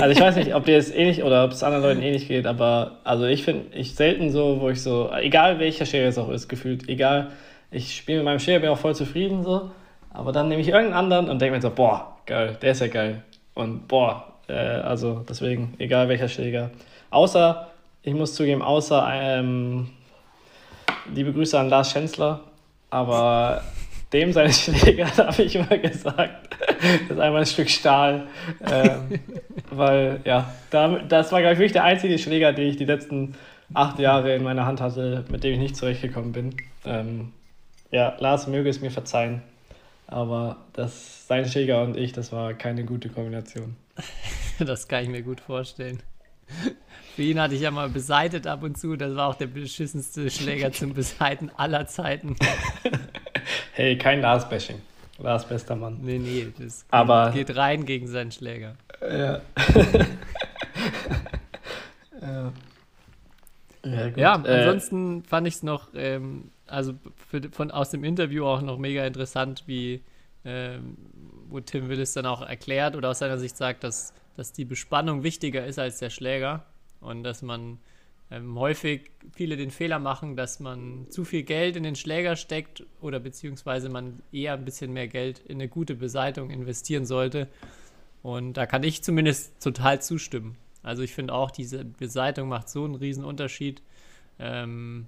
also ich weiß nicht, ob dir das ähnlich oder ob es anderen Leuten ähnlich geht, aber also ich finde, ich selten so, wo ich so, egal welcher Schläger es auch ist, gefühlt, egal, ich spiele mit meinem Schläger, bin auch voll zufrieden so, aber dann nehme ich irgendeinen anderen und denke mir so, boah, geil, der ist ja geil. Und boah, äh, also deswegen, egal welcher Schläger. Außer, ich muss zugeben, außer ähm, liebe Grüße an Lars Schänzler, aber dem seine Schläger, da habe ich immer gesagt, das ist einmal ein Stück Stahl. Ähm, weil, ja, da, das war, glaube ich, wirklich der einzige Schläger, den ich die letzten acht Jahre in meiner Hand hatte, mit dem ich nicht zurechtgekommen bin. Ähm, ja, Lars möge es mir verzeihen, aber das, sein Schläger und ich, das war keine gute Kombination. das kann ich mir gut vorstellen. Für ihn hatte ich ja mal beseitet ab und zu. Das war auch der beschissenste Schläger zum Beseiten aller Zeiten. hey, kein Lars-Bashing. Lars bester Mann. Nee, nee, das Aber geht rein gegen seinen Schläger. Ja. ja. Ja, ja äh, ansonsten fand ich es noch, ähm, also für, von, aus dem Interview auch noch mega interessant, wie ähm, wo Tim Willis dann auch erklärt oder aus seiner Sicht sagt, dass, dass die Bespannung wichtiger ist als der Schläger und dass man ähm, häufig viele den Fehler machen, dass man zu viel Geld in den Schläger steckt oder beziehungsweise man eher ein bisschen mehr Geld in eine gute Beseitung investieren sollte. Und da kann ich zumindest total zustimmen. Also ich finde auch, diese Beseitung macht so einen riesen Unterschied. Ähm,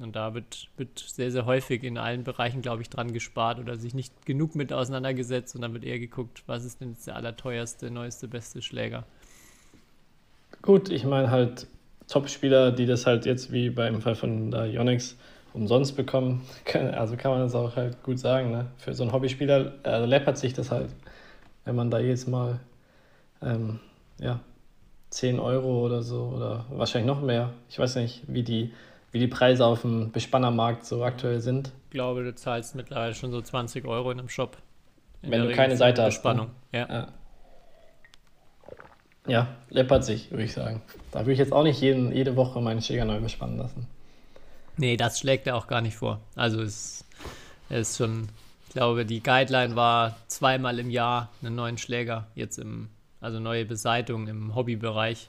und da wird, wird sehr, sehr häufig in allen Bereichen, glaube ich, dran gespart oder sich nicht genug mit auseinandergesetzt und dann wird eher geguckt, was ist denn jetzt der allerteuerste, neueste, beste Schläger. Gut, ich meine halt Top-Spieler, die das halt jetzt wie beim Fall von der Yonex umsonst bekommen, also kann man das auch halt gut sagen. Ne? Für so einen Hobbyspieler also läppert sich das halt, wenn man da jetzt mal ähm, ja, 10 Euro oder so oder wahrscheinlich noch mehr. Ich weiß nicht, wie die, wie die Preise auf dem Bespannermarkt so aktuell sind. Ich glaube, du zahlst mittlerweile schon so 20 Euro in einem Shop. In wenn du keine Seite hast. Bespannung, ne? ja. ja. Ja, läppert sich, würde ich sagen. Da würde ich jetzt auch nicht jeden, jede Woche meinen Schläger neu bespannen lassen. Nee, das schlägt er auch gar nicht vor. Also es, es ist schon, ich glaube, die Guideline war zweimal im Jahr einen neuen Schläger, jetzt im, also neue Beseitung im Hobbybereich.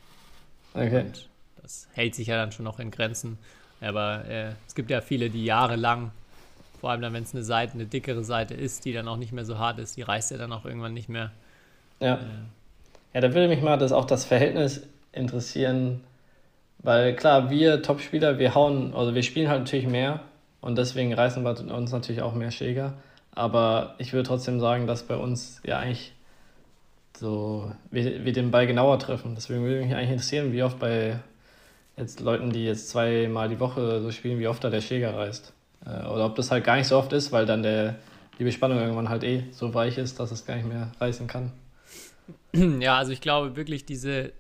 Okay. Und das hält sich ja dann schon noch in Grenzen. Aber äh, es gibt ja viele, die jahrelang, vor allem dann, wenn es eine Seite, eine dickere Seite ist, die dann auch nicht mehr so hart ist, die reißt ja dann auch irgendwann nicht mehr. Ja. Äh, ja, da würde mich mal das, auch das Verhältnis interessieren, weil klar, wir Topspieler, wir hauen, also wir spielen halt natürlich mehr und deswegen reißen wir uns natürlich auch mehr Schläger. Aber ich würde trotzdem sagen, dass bei uns ja eigentlich so wir, wir den Ball genauer treffen. Deswegen würde mich eigentlich interessieren, wie oft bei jetzt Leuten, die jetzt zweimal die Woche so spielen, wie oft da der Schläger reißt. Äh, oder ob das halt gar nicht so oft ist, weil dann der, die Bespannung irgendwann halt eh so weich ist, dass es gar nicht mehr reißen kann. Ja, also ich glaube wirklich diese,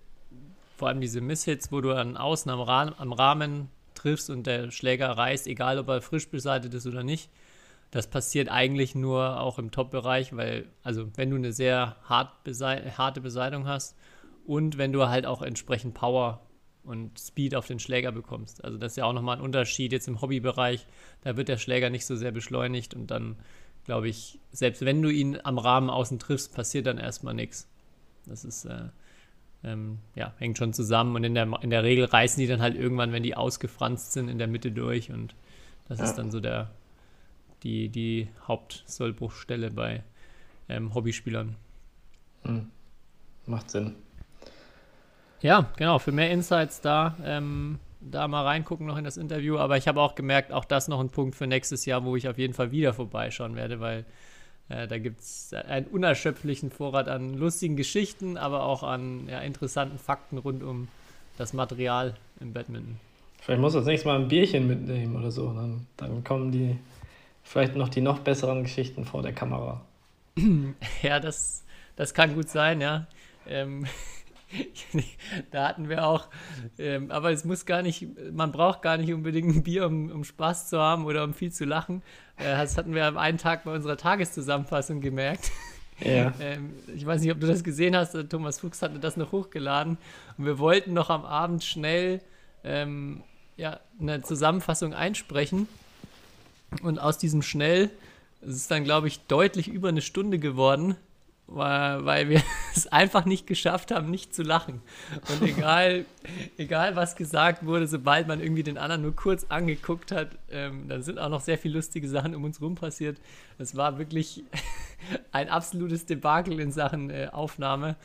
vor allem diese Misshits, wo du an außen am, Rahmen, am Rahmen triffst und der Schläger reißt, egal ob er frisch beseitigt ist oder nicht, das passiert eigentlich nur auch im Top-Bereich, weil, also wenn du eine sehr hart harte Beseitung hast und wenn du halt auch entsprechend Power und Speed auf den Schläger bekommst. Also das ist ja auch nochmal ein Unterschied jetzt im Hobbybereich. Da wird der Schläger nicht so sehr beschleunigt und dann, glaube ich, selbst wenn du ihn am Rahmen außen triffst, passiert dann erstmal nichts. Das ist, äh, ähm, ja, hängt schon zusammen und in der, in der Regel reißen die dann halt irgendwann, wenn die ausgefranst sind, in der Mitte durch und das ja. ist dann so der, die, die Hauptsollbruchstelle bei ähm, Hobbyspielern. Hm. Macht Sinn. Ja, genau, für mehr Insights da, ähm, da mal reingucken noch in das Interview, aber ich habe auch gemerkt, auch das noch ein Punkt für nächstes Jahr, wo ich auf jeden Fall wieder vorbeischauen werde, weil äh, da gibt es einen unerschöpflichen Vorrat an lustigen Geschichten, aber auch an ja, interessanten Fakten rund um das Material im Badminton. Vielleicht muss das nächste Mal ein Bierchen mitnehmen oder so. Dann, dann kommen die vielleicht noch die noch besseren Geschichten vor der Kamera. ja, das, das kann gut sein, ja. Ähm, da hatten wir auch, ähm, aber es muss gar nicht, man braucht gar nicht unbedingt ein Bier, um, um Spaß zu haben oder um viel zu lachen. Äh, das hatten wir am einen Tag bei unserer Tageszusammenfassung gemerkt. Ja. ähm, ich weiß nicht, ob du das gesehen hast, Thomas Fuchs hatte das noch hochgeladen und wir wollten noch am Abend schnell ähm, ja, eine Zusammenfassung einsprechen und aus diesem schnell, es ist dann, glaube ich, deutlich über eine Stunde geworden weil wir es einfach nicht geschafft haben, nicht zu lachen. Und egal, egal was gesagt wurde, sobald man irgendwie den anderen nur kurz angeguckt hat, ähm, dann sind auch noch sehr viele lustige Sachen um uns rum passiert. Es war wirklich ein absolutes Debakel in Sachen äh, Aufnahme.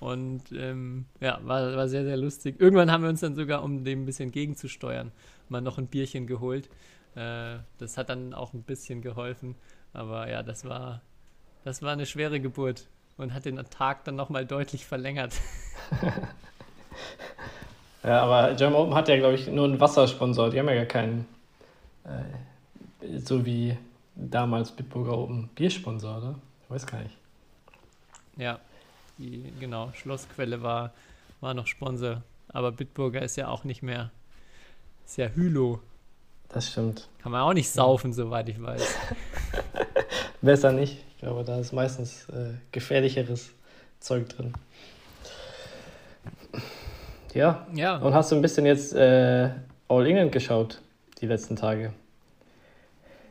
Und ähm, ja, war, war sehr, sehr lustig. Irgendwann haben wir uns dann sogar, um dem ein bisschen gegenzusteuern, mal noch ein Bierchen geholt. Äh, das hat dann auch ein bisschen geholfen. Aber ja, das war, das war eine schwere Geburt und hat den Tag dann nochmal deutlich verlängert. ja, aber German Open hat ja, glaube ich, nur einen Wassersponsor. Die haben ja gar keinen, äh, so wie damals Bitburger Open, Biersponsor, oder? Ich weiß gar nicht. Ja, die, genau, Schlossquelle war, war noch Sponsor. Aber Bitburger ist ja auch nicht mehr. Ist ja Hülo. Das stimmt. Kann man auch nicht saufen, ja. soweit ich weiß. Besser nicht. Glaube, da ist meistens äh, gefährlicheres Zeug drin. Ja. ja. Und hast du ein bisschen jetzt äh, All England geschaut, die letzten Tage?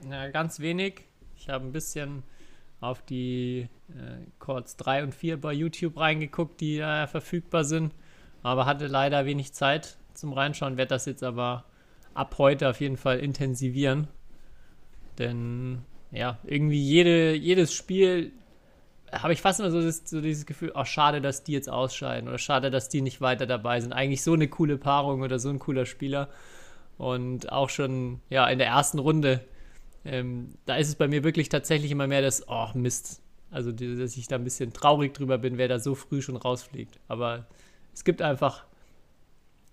Na, ganz wenig. Ich habe ein bisschen auf die äh, Chords 3 und 4 bei YouTube reingeguckt, die äh, verfügbar sind. Aber hatte leider wenig Zeit zum Reinschauen. Werde das jetzt aber ab heute auf jeden Fall intensivieren. Denn ja, irgendwie jede, jedes Spiel habe ich fast immer so, das, so dieses Gefühl, oh, schade, dass die jetzt ausscheiden oder schade, dass die nicht weiter dabei sind. Eigentlich so eine coole Paarung oder so ein cooler Spieler. Und auch schon ja, in der ersten Runde, ähm, da ist es bei mir wirklich tatsächlich immer mehr das, oh Mist. Also, dass ich da ein bisschen traurig drüber bin, wer da so früh schon rausfliegt. Aber es gibt einfach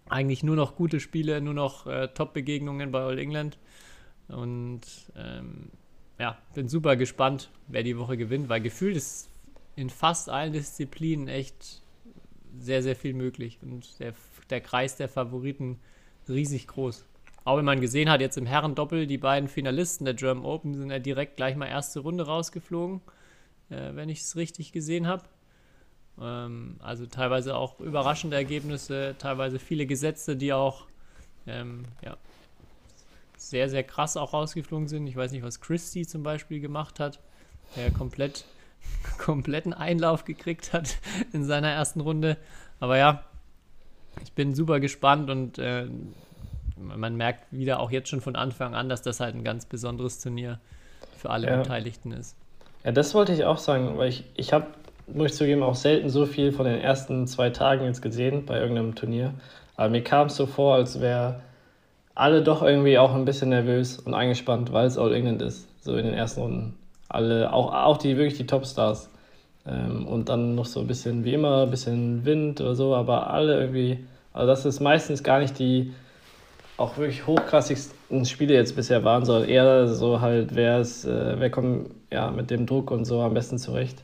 eigentlich nur noch gute Spiele, nur noch äh, Top-Begegnungen bei All England. Und ähm, ja, bin super gespannt, wer die Woche gewinnt, weil gefühlt ist in fast allen Disziplinen echt sehr, sehr viel möglich. Und der, der Kreis der Favoriten riesig groß. Auch wenn man gesehen hat, jetzt im Herrendoppel, die beiden Finalisten der German Open sind ja direkt gleich mal erste Runde rausgeflogen, äh, wenn ich es richtig gesehen habe. Ähm, also teilweise auch überraschende Ergebnisse, teilweise viele Gesetze, die auch ähm, ja, sehr, sehr krass auch rausgeflogen sind. Ich weiß nicht, was Christie zum Beispiel gemacht hat, der komplett kompletten Einlauf gekriegt hat in seiner ersten Runde. Aber ja, ich bin super gespannt und äh, man merkt wieder auch jetzt schon von Anfang an, dass das halt ein ganz besonderes Turnier für alle ja. Beteiligten ist. Ja, das wollte ich auch sagen, weil ich, ich habe muss ich zugeben, auch selten so viel von den ersten zwei Tagen jetzt gesehen bei irgendeinem Turnier. Aber mir kam es so vor, als wäre alle doch irgendwie auch ein bisschen nervös und eingespannt, weil es All England ist, so in den ersten Runden. Alle, auch, auch die wirklich die Topstars. Ähm, und dann noch so ein bisschen wie immer, ein bisschen Wind oder so, aber alle irgendwie, also das ist meistens gar nicht die auch wirklich hochkrassigsten Spiele jetzt bisher waren, sondern eher so halt, wer ist, äh, wer kommt ja mit dem Druck und so am besten zurecht.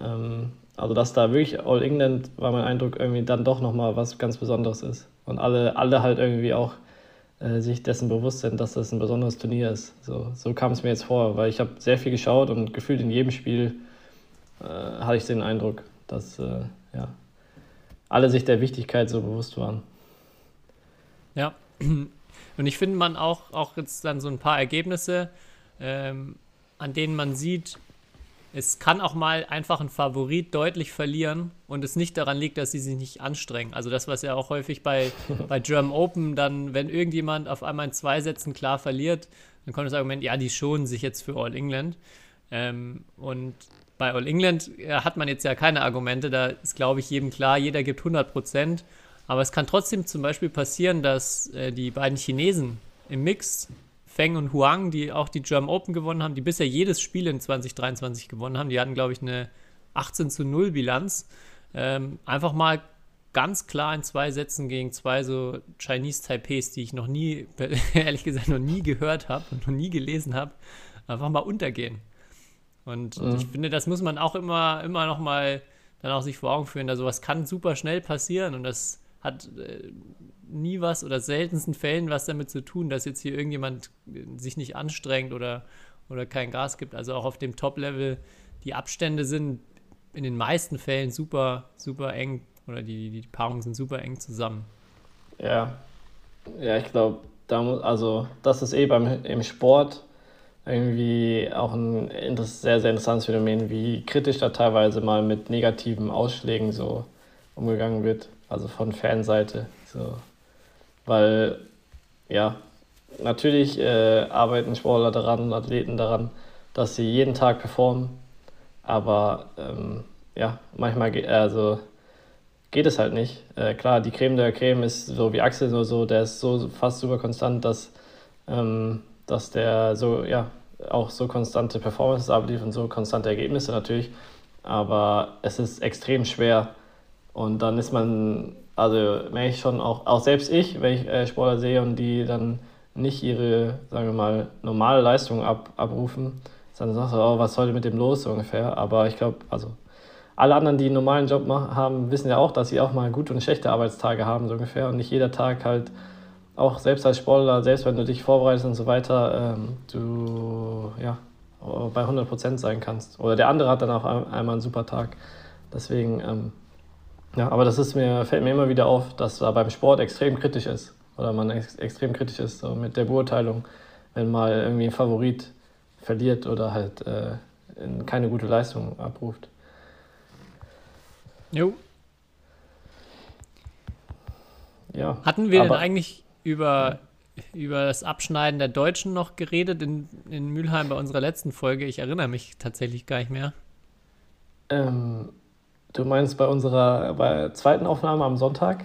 Ähm, also dass da wirklich All England, war mein Eindruck, irgendwie dann doch nochmal was ganz Besonderes ist. Und alle, alle halt irgendwie auch äh, sich dessen bewusst sind, dass das ein besonderes Turnier ist. So, so kam es mir jetzt vor, weil ich habe sehr viel geschaut und gefühlt in jedem Spiel äh, hatte ich den Eindruck, dass äh, ja, alle sich der Wichtigkeit so bewusst waren. Ja, und ich finde man auch, auch jetzt dann so ein paar Ergebnisse, ähm, an denen man sieht, es kann auch mal einfach ein Favorit deutlich verlieren und es nicht daran liegt, dass sie sich nicht anstrengen. Also das, was ja auch häufig bei, bei German Open dann, wenn irgendjemand auf einmal in zwei Sätzen klar verliert, dann kommt das Argument, ja, die schonen sich jetzt für All England. Ähm, und bei All England ja, hat man jetzt ja keine Argumente, da ist, glaube ich, jedem klar, jeder gibt 100 Prozent. Aber es kann trotzdem zum Beispiel passieren, dass äh, die beiden Chinesen im Mix Feng und Huang, die auch die German Open gewonnen haben, die bisher jedes Spiel in 2023 gewonnen haben. Die hatten, glaube ich, eine 18 zu 0 Bilanz. Ähm, einfach mal ganz klar in zwei Sätzen gegen zwei so Chinese Taipei, die ich noch nie, ehrlich gesagt, noch nie gehört habe und noch nie gelesen habe, einfach mal untergehen. Und mhm. ich finde, das muss man auch immer, immer noch mal dann auch sich vor Augen führen. Da sowas kann super schnell passieren und das hat äh, nie was oder seltensten Fällen was damit zu tun, dass jetzt hier irgendjemand sich nicht anstrengt oder, oder kein Gas gibt. Also auch auf dem Top-Level, die Abstände sind in den meisten Fällen super, super eng oder die, die Paarungen sind super eng zusammen. Ja, ja, ich glaube, da also das ist eh beim im Sport irgendwie auch ein sehr, sehr interessantes Phänomen, wie kritisch da teilweise mal mit negativen Ausschlägen so umgegangen wird, also von Fanseite. So. Weil, ja, natürlich äh, arbeiten Sportler daran, Athleten daran, dass sie jeden Tag performen. Aber ähm, ja, manchmal geht, also, geht es halt nicht. Äh, klar, die Creme der Creme ist so wie Axel oder so, der ist so fast super konstant, dass ähm, dass der so, ja, auch so konstante Performances abliefert und so konstante Ergebnisse natürlich. Aber es ist extrem schwer. Und dann ist man, also merke ich schon auch, auch selbst ich, wenn ich äh, Sportler sehe und die dann nicht ihre, sagen wir mal, normale Leistung ab, abrufen, dann sagst du, oh, was heute mit dem los so ungefähr. Aber ich glaube, also alle anderen, die einen normalen Job haben, wissen ja auch, dass sie auch mal gute und schlechte Arbeitstage haben so ungefähr und nicht jeder Tag halt auch selbst als Sportler, selbst wenn du dich vorbereitest und so weiter, ähm, du ja bei 100% sein kannst. Oder der andere hat dann auch einmal einen super Tag. Deswegen, ähm, ja, aber das ist mir, fällt mir immer wieder auf, dass da beim Sport extrem kritisch ist. Oder man ex extrem kritisch ist so mit der Beurteilung, wenn mal irgendwie ein Favorit verliert oder halt äh, keine gute Leistung abruft. Jo. Ja. Hatten wir denn eigentlich über, über das Abschneiden der Deutschen noch geredet in, in Mülheim bei unserer letzten Folge? Ich erinnere mich tatsächlich gar nicht mehr. Ähm, du meinst bei unserer bei zweiten Aufnahme am Sonntag?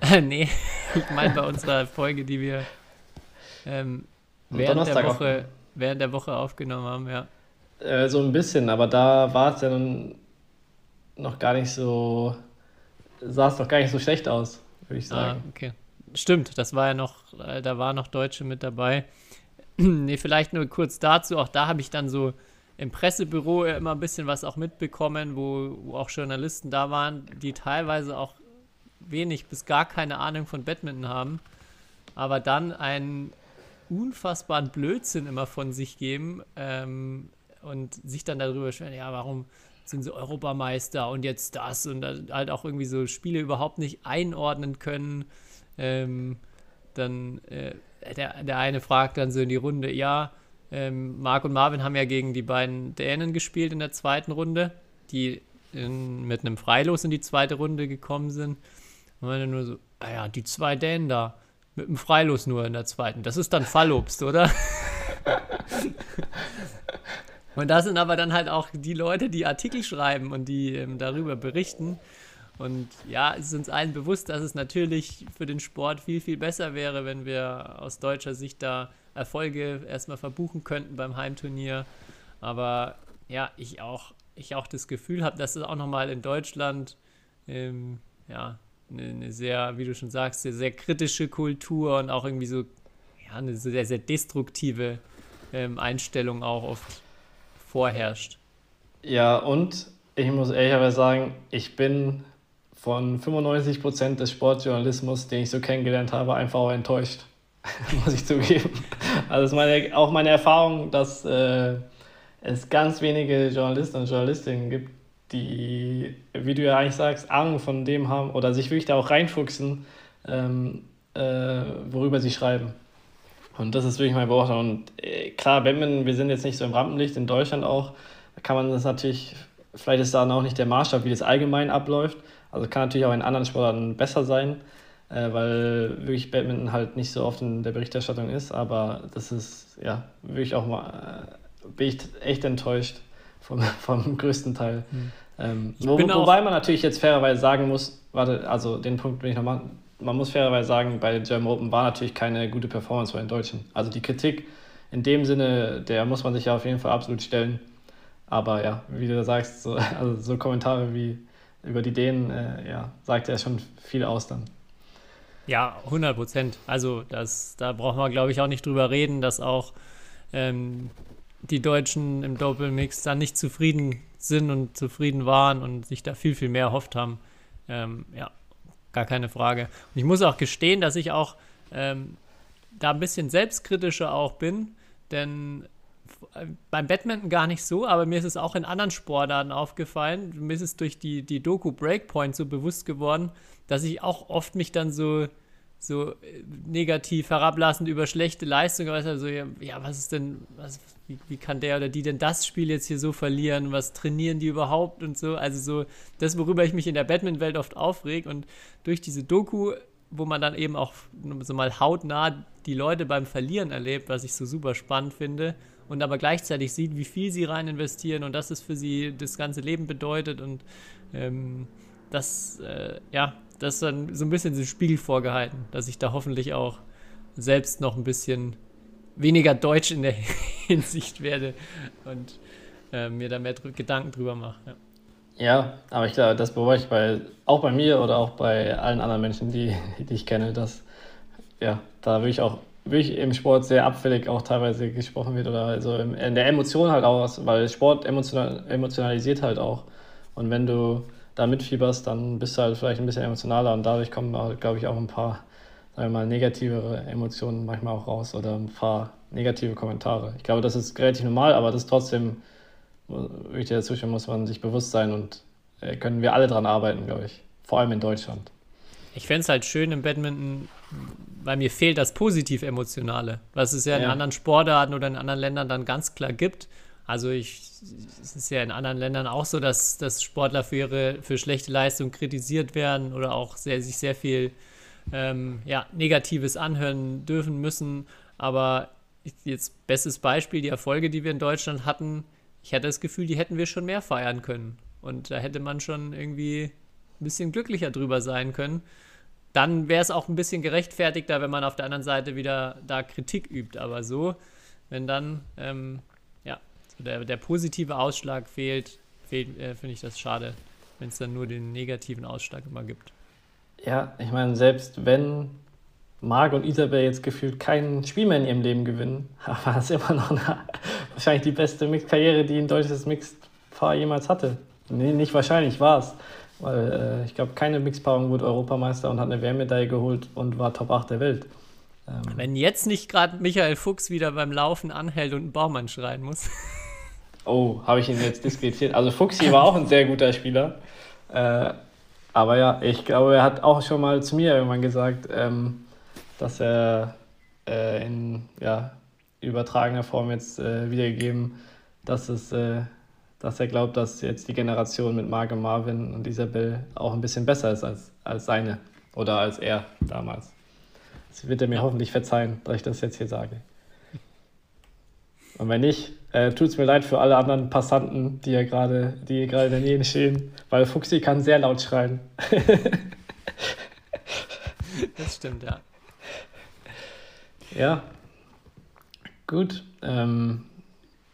nee, ich meine bei unserer Folge, die wir ähm, während, der Woche, während der Woche aufgenommen haben, ja. Äh, so ein bisschen, aber da war es ja nun noch gar nicht so, sah es doch gar nicht so schlecht aus, würde ich sagen. Ah, okay. Stimmt, das war ja noch, äh, da waren noch Deutsche mit dabei. nee, vielleicht nur kurz dazu, auch da habe ich dann so im Pressebüro immer ein bisschen was auch mitbekommen, wo, wo auch Journalisten da waren, die teilweise auch wenig bis gar keine Ahnung von Badminton haben, aber dann einen unfassbaren Blödsinn immer von sich geben ähm, und sich dann darüber schweren, ja, warum sind sie Europameister und jetzt das und halt auch irgendwie so Spiele überhaupt nicht einordnen können. Ähm, dann äh, der, der eine fragt dann so in die Runde, ja, ähm, Marc und Marvin haben ja gegen die beiden Dänen gespielt in der zweiten Runde, die in, mit einem Freilos in die zweite Runde gekommen sind. Und dann nur so, naja, ah die zwei Dänen da, mit einem Freilos nur in der zweiten. Das ist dann Fallobst, oder? Und das sind aber dann halt auch die Leute, die Artikel schreiben und die ähm, darüber berichten. Und ja, es ist uns allen bewusst, dass es natürlich für den Sport viel, viel besser wäre, wenn wir aus deutscher Sicht da Erfolge erstmal verbuchen könnten beim Heimturnier. Aber ja, ich auch, ich auch das Gefühl habe, dass es auch nochmal in Deutschland ähm, ja, eine, eine, sehr, wie du schon sagst, sehr, sehr kritische Kultur und auch irgendwie so ja, eine sehr, sehr destruktive ähm, Einstellung auch oft vorherrscht. Ja, und ich muss ehrlicherweise sagen, ich bin von 95 Prozent des Sportjournalismus, den ich so kennengelernt habe, einfach auch enttäuscht, muss ich zugeben. Also meine, auch meine Erfahrung, dass äh, es ganz wenige Journalisten und Journalistinnen gibt, die, wie du ja eigentlich sagst, Ahnung von dem haben oder sich wirklich da auch reinfuchsen, ähm, äh, worüber sie schreiben. Und das ist wirklich mein Beobachtung. Und äh, klar, Badminton, wir sind jetzt nicht so im Rampenlicht, in Deutschland auch, kann man das natürlich, vielleicht ist da auch nicht der Maßstab, wie das allgemein abläuft. Also kann natürlich auch in anderen Sportarten besser sein, äh, weil wirklich Badminton halt nicht so oft in der Berichterstattung ist. Aber das ist, ja, wirklich auch mal, äh, bin ich echt enttäuscht vom, vom größten Teil. Mhm. Ähm, wo, wobei man natürlich jetzt fairerweise sagen muss, warte, also den Punkt will ich noch machen man muss fairerweise sagen, bei den German Open war natürlich keine gute Performance bei den Deutschen. Also die Kritik in dem Sinne, der muss man sich ja auf jeden Fall absolut stellen. Aber ja, wie du sagst, so, also so Kommentare wie über die Dänen, äh, ja, sagt ja schon viel aus dann. Ja, 100 Prozent. Also das, da brauchen wir, glaube ich, auch nicht drüber reden, dass auch ähm, die Deutschen im Doppelmix dann nicht zufrieden sind und zufrieden waren und sich da viel, viel mehr erhofft haben. Ähm, ja, gar keine Frage. Und ich muss auch gestehen, dass ich auch ähm, da ein bisschen selbstkritischer auch bin, denn äh, beim Badminton gar nicht so, aber mir ist es auch in anderen Sportarten aufgefallen. Mir ist es durch die, die Doku Breakpoint so bewusst geworden, dass ich auch oft mich dann so so äh, negativ herablassend über schlechte Leistungen, also ja, ja, was ist denn, was, wie, wie, kann der oder die denn das Spiel jetzt hier so verlieren, was trainieren die überhaupt und so, also so das, worüber ich mich in der Badminton-Welt oft aufreg und durch diese Doku, wo man dann eben auch so mal hautnah die Leute beim Verlieren erlebt, was ich so super spannend finde und aber gleichzeitig sieht, wie viel sie rein investieren und dass es für sie das ganze Leben bedeutet und ähm, das, äh, ja, das ist dann so ein bisschen den Spiegel vorgehalten, dass ich da hoffentlich auch selbst noch ein bisschen weniger deutsch in der Hinsicht werde und äh, mir da mehr drü Gedanken drüber mache. Ja. Ja, aber ich glaube, das beobachte ich bei, auch bei mir oder auch bei allen anderen Menschen, die, die ich kenne, dass ja, da wirklich auch wirklich im Sport sehr abfällig auch teilweise gesprochen wird oder also in der Emotion halt auch, weil Sport emotional, emotionalisiert halt auch. Und wenn du da mitfieberst, dann bist du halt vielleicht ein bisschen emotionaler und dadurch kommen, glaube ich, auch ein paar, sagen wir mal, negativere Emotionen manchmal auch raus oder ein paar negative Kommentare. Ich glaube, das ist relativ normal, aber das ist trotzdem, wie ich dir zustimmen, muss man sich bewusst sein und äh, können wir alle dran arbeiten, glaube ich. Vor allem in Deutschland. Ich fände es halt schön im Badminton, weil mir fehlt das positiv-emotionale, was es ja in anderen Sportarten oder in anderen Ländern dann ganz klar gibt. Also ich, es ist ja in anderen Ländern auch so, dass, dass Sportler für ihre für schlechte Leistung kritisiert werden oder auch sehr, sich sehr viel ähm, ja, Negatives anhören dürfen müssen. Aber jetzt bestes Beispiel, die Erfolge, die wir in Deutschland hatten, ich hatte das Gefühl, die hätten wir schon mehr feiern können. Und da hätte man schon irgendwie ein bisschen glücklicher drüber sein können. Dann wäre es auch ein bisschen gerechtfertigter, wenn man auf der anderen Seite wieder da Kritik übt. Aber so, wenn dann ähm, der, der positive Ausschlag fehlt, fehlt äh, finde ich das schade, wenn es dann nur den negativen Ausschlag immer gibt. Ja, ich meine, selbst wenn Marc und Isabel jetzt gefühlt kein Spiel mehr in ihrem Leben gewinnen, war es immer noch eine, wahrscheinlich die beste Mix-Karriere, die ein deutsches Mixed-Paar jemals hatte. Nee, nicht wahrscheinlich, war es. Weil äh, ich glaube, keine Mixpaarung wurde Europameister und hat eine WM-Medaille geholt und war Top 8 der Welt. Ähm Wenn jetzt nicht gerade Michael Fuchs wieder beim Laufen anhält und einen Baumann schreien muss. Oh, habe ich ihn jetzt diskreditiert. Also Fuchsi war auch ein sehr guter Spieler. Äh, aber ja, ich glaube, er hat auch schon mal zu mir irgendwann gesagt, ähm, dass er äh, in ja, übertragener Form jetzt äh, wiedergegeben, dass es äh, dass er glaubt, dass jetzt die Generation mit Marge Marvin und Isabel auch ein bisschen besser ist als, als seine oder als er damals. Das wird er mir hoffentlich verzeihen, dass ich das jetzt hier sage. Und wenn nicht, äh, tut es mir leid für alle anderen Passanten, die ja gerade, die gerade in der Nähe stehen, weil Fuchsi kann sehr laut schreien. das stimmt, ja. Ja. Gut. Ähm,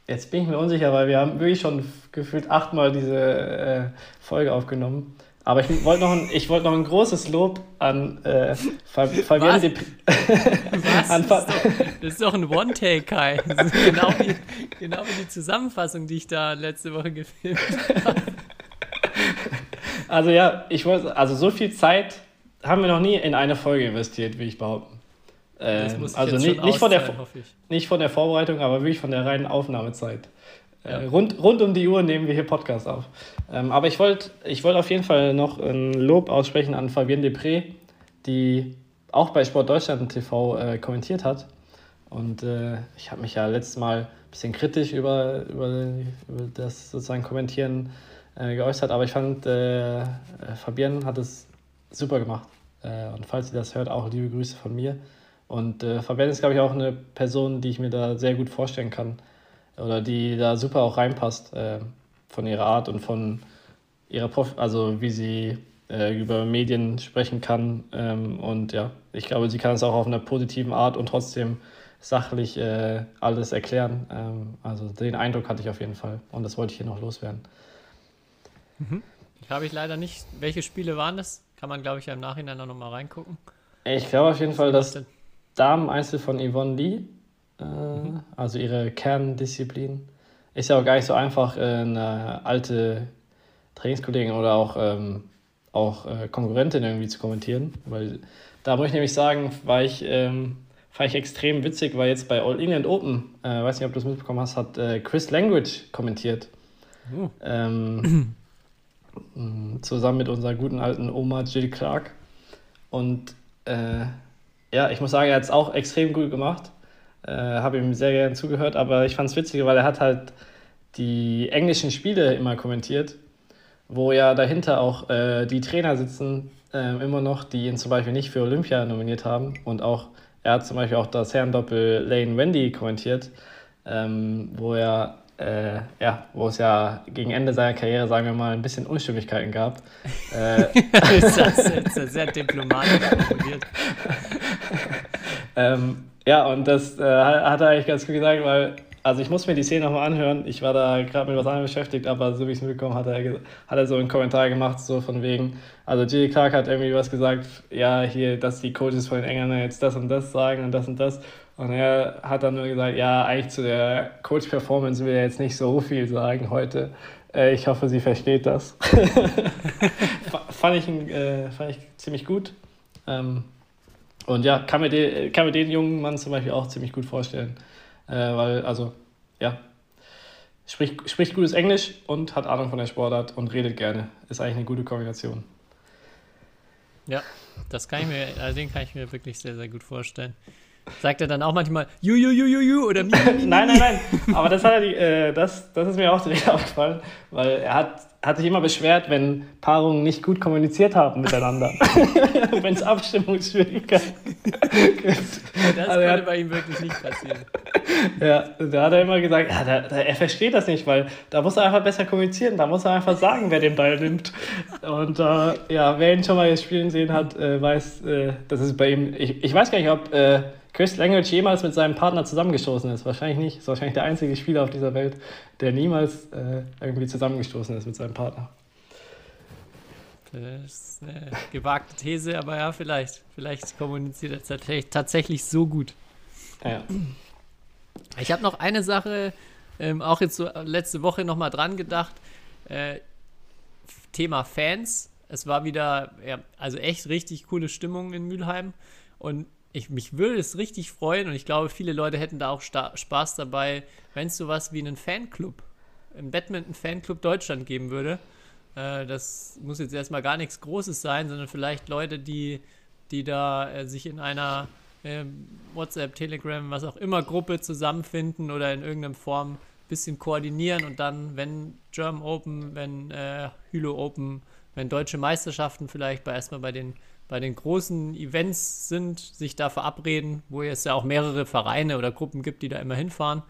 Jetzt bin ich mir unsicher, weil wir haben wirklich schon gefühlt achtmal diese äh, Folge aufgenommen. Aber ich wollte noch, ein, wollt noch ein großes Lob an äh, Fabienne de Was? an Fa das, ist doch, das ist doch ein One-Take, Kai. genau, wie, genau wie die Zusammenfassung, die ich da letzte Woche gefilmt habe. Also ja, ich wollte, also so viel Zeit haben wir noch nie in eine Folge investiert, will ich behaupten. Ähm, also nicht, nicht, von der, nicht von der Vorbereitung, aber wirklich von der reinen Aufnahmezeit. Äh, ja. Äh, rund, rund um die Uhr nehmen wir hier Podcast auf. Ähm, aber ich wollte ich wollt auf jeden Fall noch ein Lob aussprechen an Fabienne Depré, die auch bei Sport Deutschland TV äh, kommentiert hat. Und äh, ich habe mich ja letztes Mal ein bisschen kritisch über, über, über das sozusagen Kommentieren äh, geäußert, aber ich fand, äh, Fabienne hat es super gemacht. und falls ihr das hört, auch liebe Grüße von mir. Und äh, Fabienne ist, glaube ich, auch eine Person, die ich mir da sehr gut vorstellen kann. Oder die da super auch reinpasst äh, von ihrer Art und von ihrer Prof also wie sie äh, über Medien sprechen kann. Ähm, und ja, ich glaube, sie kann es auch auf einer positiven Art und trotzdem sachlich äh, alles erklären. Ähm, also den Eindruck hatte ich auf jeden Fall. Und das wollte ich hier noch loswerden. Mhm. Habe ich leider nicht. Welche Spiele waren das? Kann man, glaube ich, ja im Nachhinein auch nochmal reingucken. Ich glaube auf jeden Fall, dass Damen-Einzel von Yvonne Lee, äh, mhm. also ihre Kerndisziplin. Ist ja auch gar nicht so einfach, äh, eine alte Trainingskollegin oder auch, ähm, auch äh, Konkurrentin irgendwie zu kommentieren, weil da muss ich nämlich sagen, war ich, ähm, fand ich extrem witzig, weil jetzt bei All England Open, äh, weiß nicht, ob du das mitbekommen hast, hat äh, Chris Language kommentiert. Oh. Ähm, zusammen mit unserer guten alten Oma Jill Clark. Und äh, ja, ich muss sagen, er hat es auch extrem gut gemacht. Äh, Habe ihm sehr gerne zugehört, aber ich fand es witzig, weil er hat halt die englischen Spiele immer kommentiert, wo ja dahinter auch äh, die Trainer sitzen, äh, immer noch, die ihn zum Beispiel nicht für Olympia nominiert haben. Und auch, er hat zum Beispiel auch das Herrendoppel Lane Wendy kommentiert, ähm, wo er äh, ja, wo es ja gegen Ende seiner Karriere, sagen wir mal, ein bisschen Unstimmigkeiten gab. äh, ist, das ist sehr diplomatisch formuliert. ähm, Ja, und das äh, hat er eigentlich ganz gut gesagt, weil, also ich muss mir die Szene nochmal anhören. Ich war da gerade mit was anderem beschäftigt, aber so wie ich es mitbekommen hat er, hat er so einen Kommentar gemacht, so von wegen, also J.D. Clark hat irgendwie was gesagt, ja, hier, dass die Coaches von den Engländern jetzt das und das sagen und das und das. Und er hat dann nur gesagt, ja, eigentlich zu der Coach-Performance will er jetzt nicht so viel sagen heute. Äh, ich hoffe, sie versteht das. fand, ich, äh, fand ich ziemlich gut. Ähm, und ja, kann mir, den, kann mir den jungen Mann zum Beispiel auch ziemlich gut vorstellen. Äh, weil, also, ja, spricht, spricht gutes Englisch und hat Ahnung von der Sportart und redet gerne. Ist eigentlich eine gute Kombination. Ja, das kann ich mir, also den kann ich mir wirklich sehr, sehr gut vorstellen. Sagt er dann auch manchmal ju, ju, ju, ju, ju oder mi, Nein, nein, nein. Aber das, hat er, äh, das, das ist mir auch direkt aufgefallen, weil er hat, hat sich immer beschwert, wenn Paarungen nicht gut kommuniziert haben miteinander. wenn es Abstimmungsschwierigkeiten gibt. Das also konnte bei ihm wirklich nicht passieren. Ja, da hat er immer gesagt, ja, da, da, er versteht das nicht, weil da muss er einfach besser kommunizieren, da muss er einfach sagen, wer den Ball nimmt. Und äh, ja, wer ihn schon mal spielen sehen hat, äh, weiß, äh, das ist bei ihm, ich, ich weiß gar nicht, ob äh, Chris Language jemals mit seinem Partner zusammengestoßen ist. Wahrscheinlich nicht. Ist wahrscheinlich der einzige Spieler auf dieser Welt, der niemals äh, irgendwie zusammengestoßen ist mit seinem Partner. Das ist eine gewagte These, aber ja, vielleicht. Vielleicht kommuniziert er tatsächlich so gut. Ja. Ich habe noch eine Sache, ähm, auch jetzt so letzte Woche nochmal dran gedacht. Äh, Thema Fans. Es war wieder, ja, also echt richtig coole Stimmung in Mülheim. Und ich, mich würde es richtig freuen und ich glaube, viele Leute hätten da auch Spaß dabei, wenn es sowas wie einen Fanclub, einen Badminton-Fanclub Deutschland geben würde. Äh, das muss jetzt erstmal gar nichts Großes sein, sondern vielleicht Leute, die, die da äh, sich in einer äh, WhatsApp, Telegram, was auch immer Gruppe zusammenfinden oder in irgendeiner Form ein bisschen koordinieren und dann, wenn German Open, wenn äh, Hülo Open, wenn deutsche Meisterschaften vielleicht bei erstmal bei den bei den großen Events sind, sich da verabreden, wo es ja auch mehrere Vereine oder Gruppen gibt, die da immer hinfahren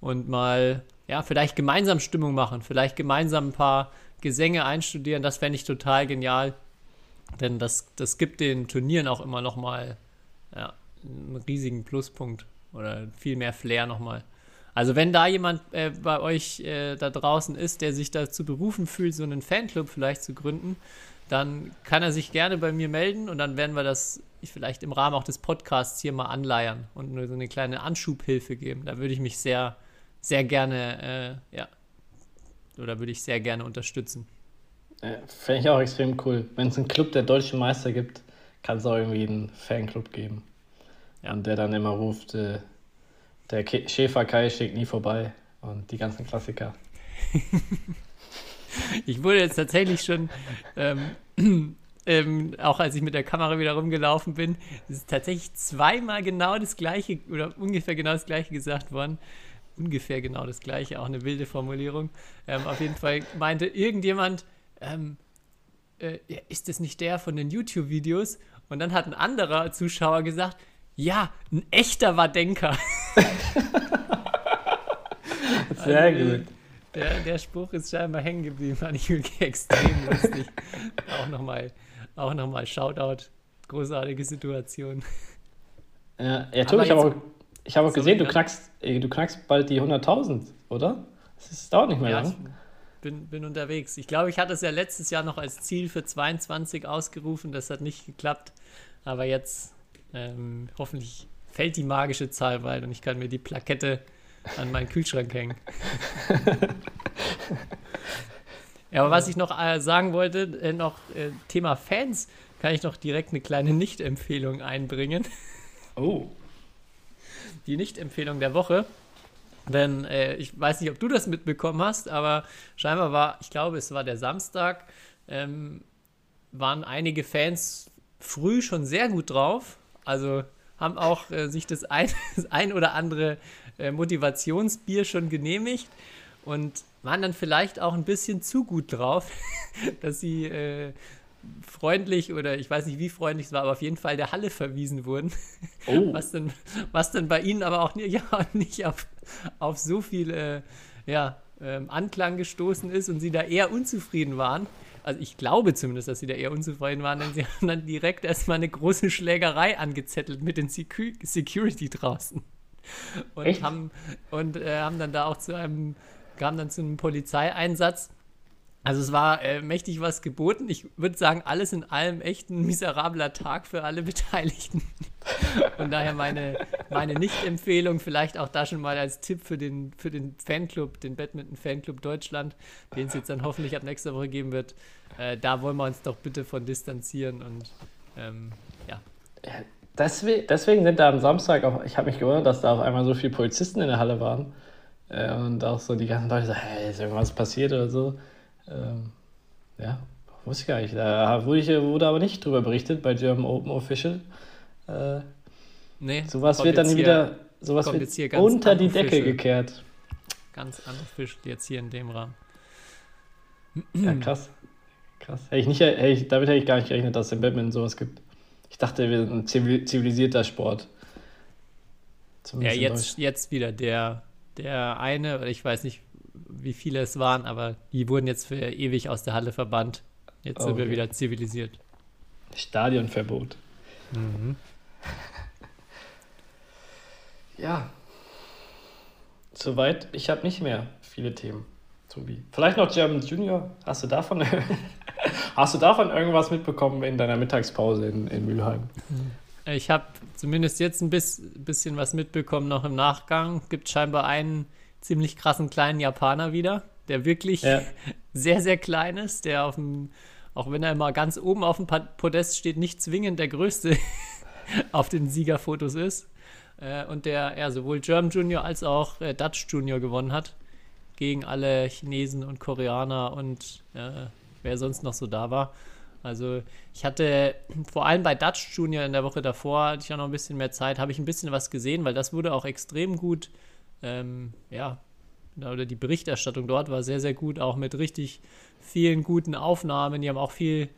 und mal, ja, vielleicht gemeinsam Stimmung machen, vielleicht gemeinsam ein paar Gesänge einstudieren, das fände ich total genial. Denn das, das gibt den Turnieren auch immer nochmal ja, einen riesigen Pluspunkt oder viel mehr Flair nochmal. Also wenn da jemand äh, bei euch äh, da draußen ist, der sich dazu berufen fühlt, so einen Fanclub vielleicht zu gründen, dann kann er sich gerne bei mir melden und dann werden wir das vielleicht im Rahmen auch des Podcasts hier mal anleiern und nur so eine kleine Anschubhilfe geben. Da würde ich mich sehr, sehr gerne, äh, ja, oder würde ich sehr gerne unterstützen. Ja, Fände ich auch extrem cool. Wenn es einen Club der deutschen Meister gibt, kann es auch irgendwie einen Fanclub geben. Ja. Und der dann immer ruft, äh, der Schäfer Kai schickt nie vorbei und die ganzen Klassiker. ich wurde jetzt tatsächlich schon, ähm, ähm, auch als ich mit der Kamera wieder rumgelaufen bin, ist tatsächlich zweimal genau das gleiche oder ungefähr genau das gleiche gesagt worden. Ungefähr genau das gleiche, auch eine wilde Formulierung. Ähm, auf jeden Fall meinte irgendjemand, ähm, äh, ist das nicht der von den YouTube-Videos? Und dann hat ein anderer Zuschauer gesagt, ja, ein echter Wadenker. Sehr also, gut. Der, der Spruch ist scheinbar hängen geblieben, fand ich wirklich extrem lustig. Auch nochmal auch noch mal Shoutout, großartige Situation. Ja, ja Tobi, ich habe auch, ich hab auch gesehen, du knackst, du knackst bald die 100.000, oder? Das dauert nicht mehr ja, lang. Bin, bin unterwegs. Ich glaube, ich hatte es ja letztes Jahr noch als Ziel für 22 ausgerufen. Das hat nicht geklappt. Aber jetzt ähm, hoffentlich fällt die magische Zahl bald und ich kann mir die Plakette an meinen Kühlschrank hängen. ja, aber was ich noch äh, sagen wollte, äh, noch äh, Thema Fans, kann ich noch direkt eine kleine Nicht-Empfehlung einbringen. Oh. Die Nicht-Empfehlung der Woche. Denn äh, ich weiß nicht, ob du das mitbekommen hast, aber scheinbar war, ich glaube, es war der Samstag, ähm, waren einige Fans früh schon sehr gut drauf. Also haben auch äh, sich das ein, das ein oder andere äh, Motivationsbier schon genehmigt und waren dann vielleicht auch ein bisschen zu gut drauf, dass sie äh, freundlich oder ich weiß nicht, wie freundlich es war, aber auf jeden Fall der Halle verwiesen wurden. Oh. Was, dann, was dann bei ihnen aber auch nicht, ja, nicht auf, auf so viel äh, ja, ähm, Anklang gestoßen ist und sie da eher unzufrieden waren. also ich glaube zumindest, dass sie da eher unzufrieden waren, denn sie haben dann direkt erstmal eine große Schlägerei angezettelt mit den Secu Security draußen. Und Echt? haben und äh, haben dann da auch zu einem, kamen dann zu einem Polizeieinsatz. Also es war äh, mächtig was geboten. Ich würde sagen, alles in allem echt ein miserabler Tag für alle Beteiligten. Und daher meine, meine Nicht-Empfehlung, vielleicht auch da schon mal als Tipp für den, für den Fanclub, den Badminton-Fanclub Deutschland, den es jetzt dann hoffentlich ab nächster Woche geben wird. Äh, da wollen wir uns doch bitte von distanzieren und ähm, ja. Deswegen, deswegen sind da am Samstag auch, ich habe mich gewundert, dass da auf einmal so viele Polizisten in der Halle waren. Äh, und auch so die ganzen Leute so, hey, ist irgendwas passiert oder so. Ähm, ja, wusste ich gar nicht. Da wurde, ich, wurde aber nicht drüber berichtet bei German Open Official. Äh, Nee, sowas wird dann hier wieder sowas wird unter die unofficial. Decke gekehrt. Ganz Fisch jetzt hier in dem Rahmen. Ja, krass. Krass. Hätte ich nicht, hätte ich, damit hätte ich gar nicht gerechnet, dass es im Badminton sowas gibt. Ich dachte, wir sind ein zivil- zivilisierter Sport. Ja, Zumindest in jetzt, jetzt wieder der, der eine, ich weiß nicht, wie viele es waren, aber die wurden jetzt für ewig aus der Halle verbannt. Jetzt sind wir Okay. wieder zivilisiert. Stadionverbot. Mhm. Ja. Soweit. Ich habe nicht mehr viele Themen, Tobi. Vielleicht noch German Junior. Hast du davon, hast du davon irgendwas mitbekommen in deiner Mittagspause in, in Mülheim? Ich habe zumindest jetzt ein bis, bisschen was mitbekommen noch im Nachgang. Gibt scheinbar einen ziemlich krassen kleinen Japaner wieder, der wirklich Ja. sehr, sehr klein ist, der auf dem, auch wenn er immer ganz oben auf dem Podest steht, nicht zwingend der größte auf den Siegerfotos ist. Äh, und der ja, sowohl German Junior als auch äh, Dutch Junior gewonnen hat. Gegen alle Chinesen und Koreaner und äh, wer sonst noch so da war. Also ich hatte vor allem bei Dutch Junior in der Woche davor, hatte ich auch noch ein bisschen mehr Zeit, habe ich ein bisschen was gesehen, weil das wurde auch extrem gut, ähm, ja, oder die Berichterstattung dort war sehr, sehr gut, auch mit richtig vielen guten Aufnahmen. Die haben auch viel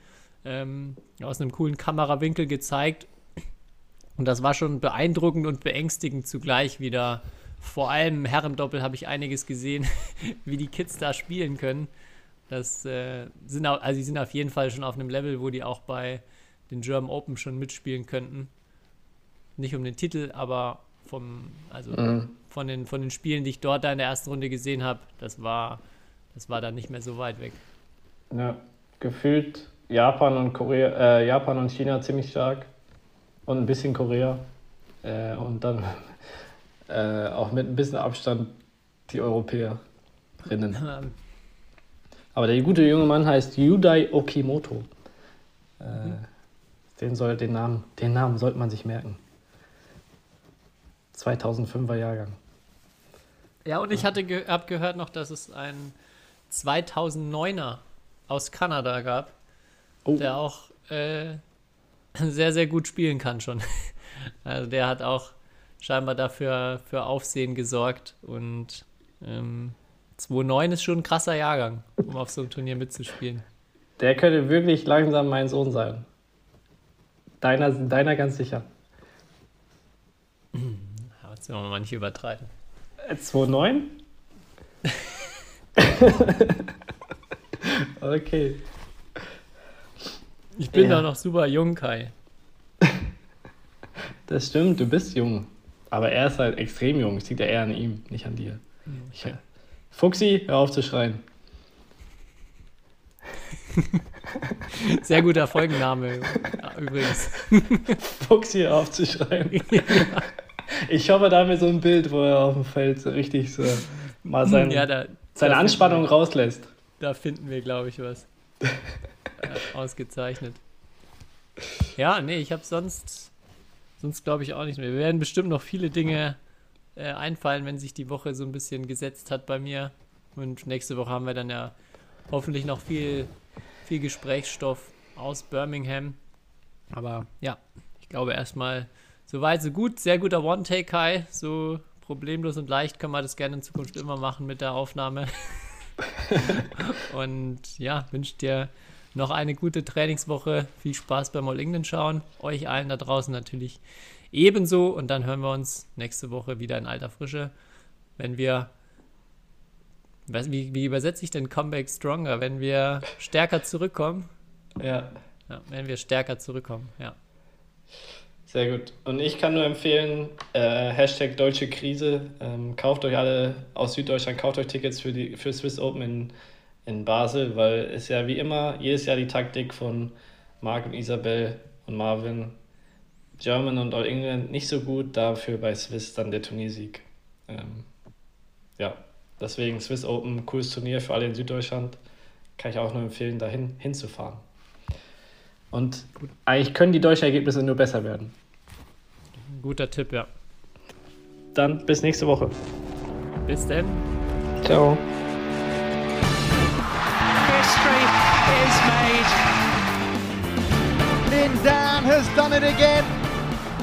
ähm, aus einem coolen Kamerawinkel gezeigt. Und das war schon beeindruckend und beängstigend zugleich wieder. Vor allem im Herrendoppel habe ich einiges gesehen, wie die Kids da spielen können. Das äh, sind auch, also die sind auf jeden Fall schon auf einem Level, wo die auch bei den German Open schon mitspielen könnten. Nicht um den Titel, aber vom, also von den, von den Spielen, die ich dort da in der ersten Runde gesehen habe, das war, das war dann nicht mehr so weit weg. Ja, gefühlt Japan und Korea, äh, Japan und China ziemlich stark. Und ein bisschen Korea. Äh, und dann äh, auch mit ein bisschen Abstand die Europäerinnen. Aber der gute junge Mann heißt Yudai Okimoto. Äh, den, soll, den, Namen, den Namen sollte man sich merken. 2005er Jahrgang. Ja, und ich hatte ge hab gehört noch, dass es einen 2009er aus Kanada gab, Oh. der auch äh, sehr, sehr gut spielen kann schon. Also der hat auch scheinbar dafür für Aufsehen gesorgt und ähm, 2.9 ist schon ein krasser Jahrgang, um auf so einem Turnier mitzuspielen. Der könnte wirklich langsam mein Sohn sein. Deiner, deiner ganz sicher. Jetzt wollen wir mal nicht übertreiben. Äh, 2,9? okay. Ich bin Ja. doch noch super jung, Kai. Das stimmt, du bist jung. Aber er ist halt extrem jung. Es liegt ja eher an ihm, nicht an dir. Ich, Fuchsi, hör auf zu schreien. Sehr guter Folgenname ja, übrigens. Fuchsi, hör auf zu schreien. Ich hoffe, da haben wir so ein Bild, wo er auf dem Feld so richtig so mal sein, ja, da, seine da Anspannung Finden rauslässt. wir, da finden wir, glaube ich, was. Ja, ausgezeichnet. Ja, nee, ich habe sonst, sonst glaube ich auch nicht mehr. Wir werden bestimmt noch viele Dinge äh, einfallen, wenn sich die Woche so ein bisschen gesetzt hat bei mir. Und nächste Woche haben wir dann ja hoffentlich noch viel, viel Gesprächsstoff aus Birmingham. Aber ja, ich glaube erstmal so weit, so gut. Sehr guter One-Take, Kai. So problemlos und leicht kann man das gerne in Zukunft immer machen mit der Aufnahme. und ja, wünsche dir noch eine gute Trainingswoche. Viel Spaß beim All England schauen. Euch allen da draußen natürlich ebenso. Und dann hören wir uns nächste Woche wieder in alter Frische, wenn wir Was, wie, wie übersetze ich denn Comeback Stronger, wenn wir stärker zurückkommen? Ja, Ja, wenn wir stärker zurückkommen, ja. sehr gut. Und ich kann nur empfehlen, äh, Hashtag Deutsche Krise. Ähm, kauft euch alle aus Süddeutschland, kauft euch Tickets für die für Swiss Open in, in Basel, weil es ja wie immer jedes Jahr die Taktik von Marc und Isabel und Marvin, German und All England nicht so gut, dafür bei Swiss dann der Turniersieg. Ähm, ja, deswegen Swiss Open, cooles Turnier für alle in Süddeutschland. Kann ich auch nur empfehlen, dahin hinzufahren. Und eigentlich können die deutschen Ergebnisse nur besser werden. Guter Tipp, ja. Dann bis nächste Woche. Bis denn. Ciao. History is made. Lin Dan has done it again.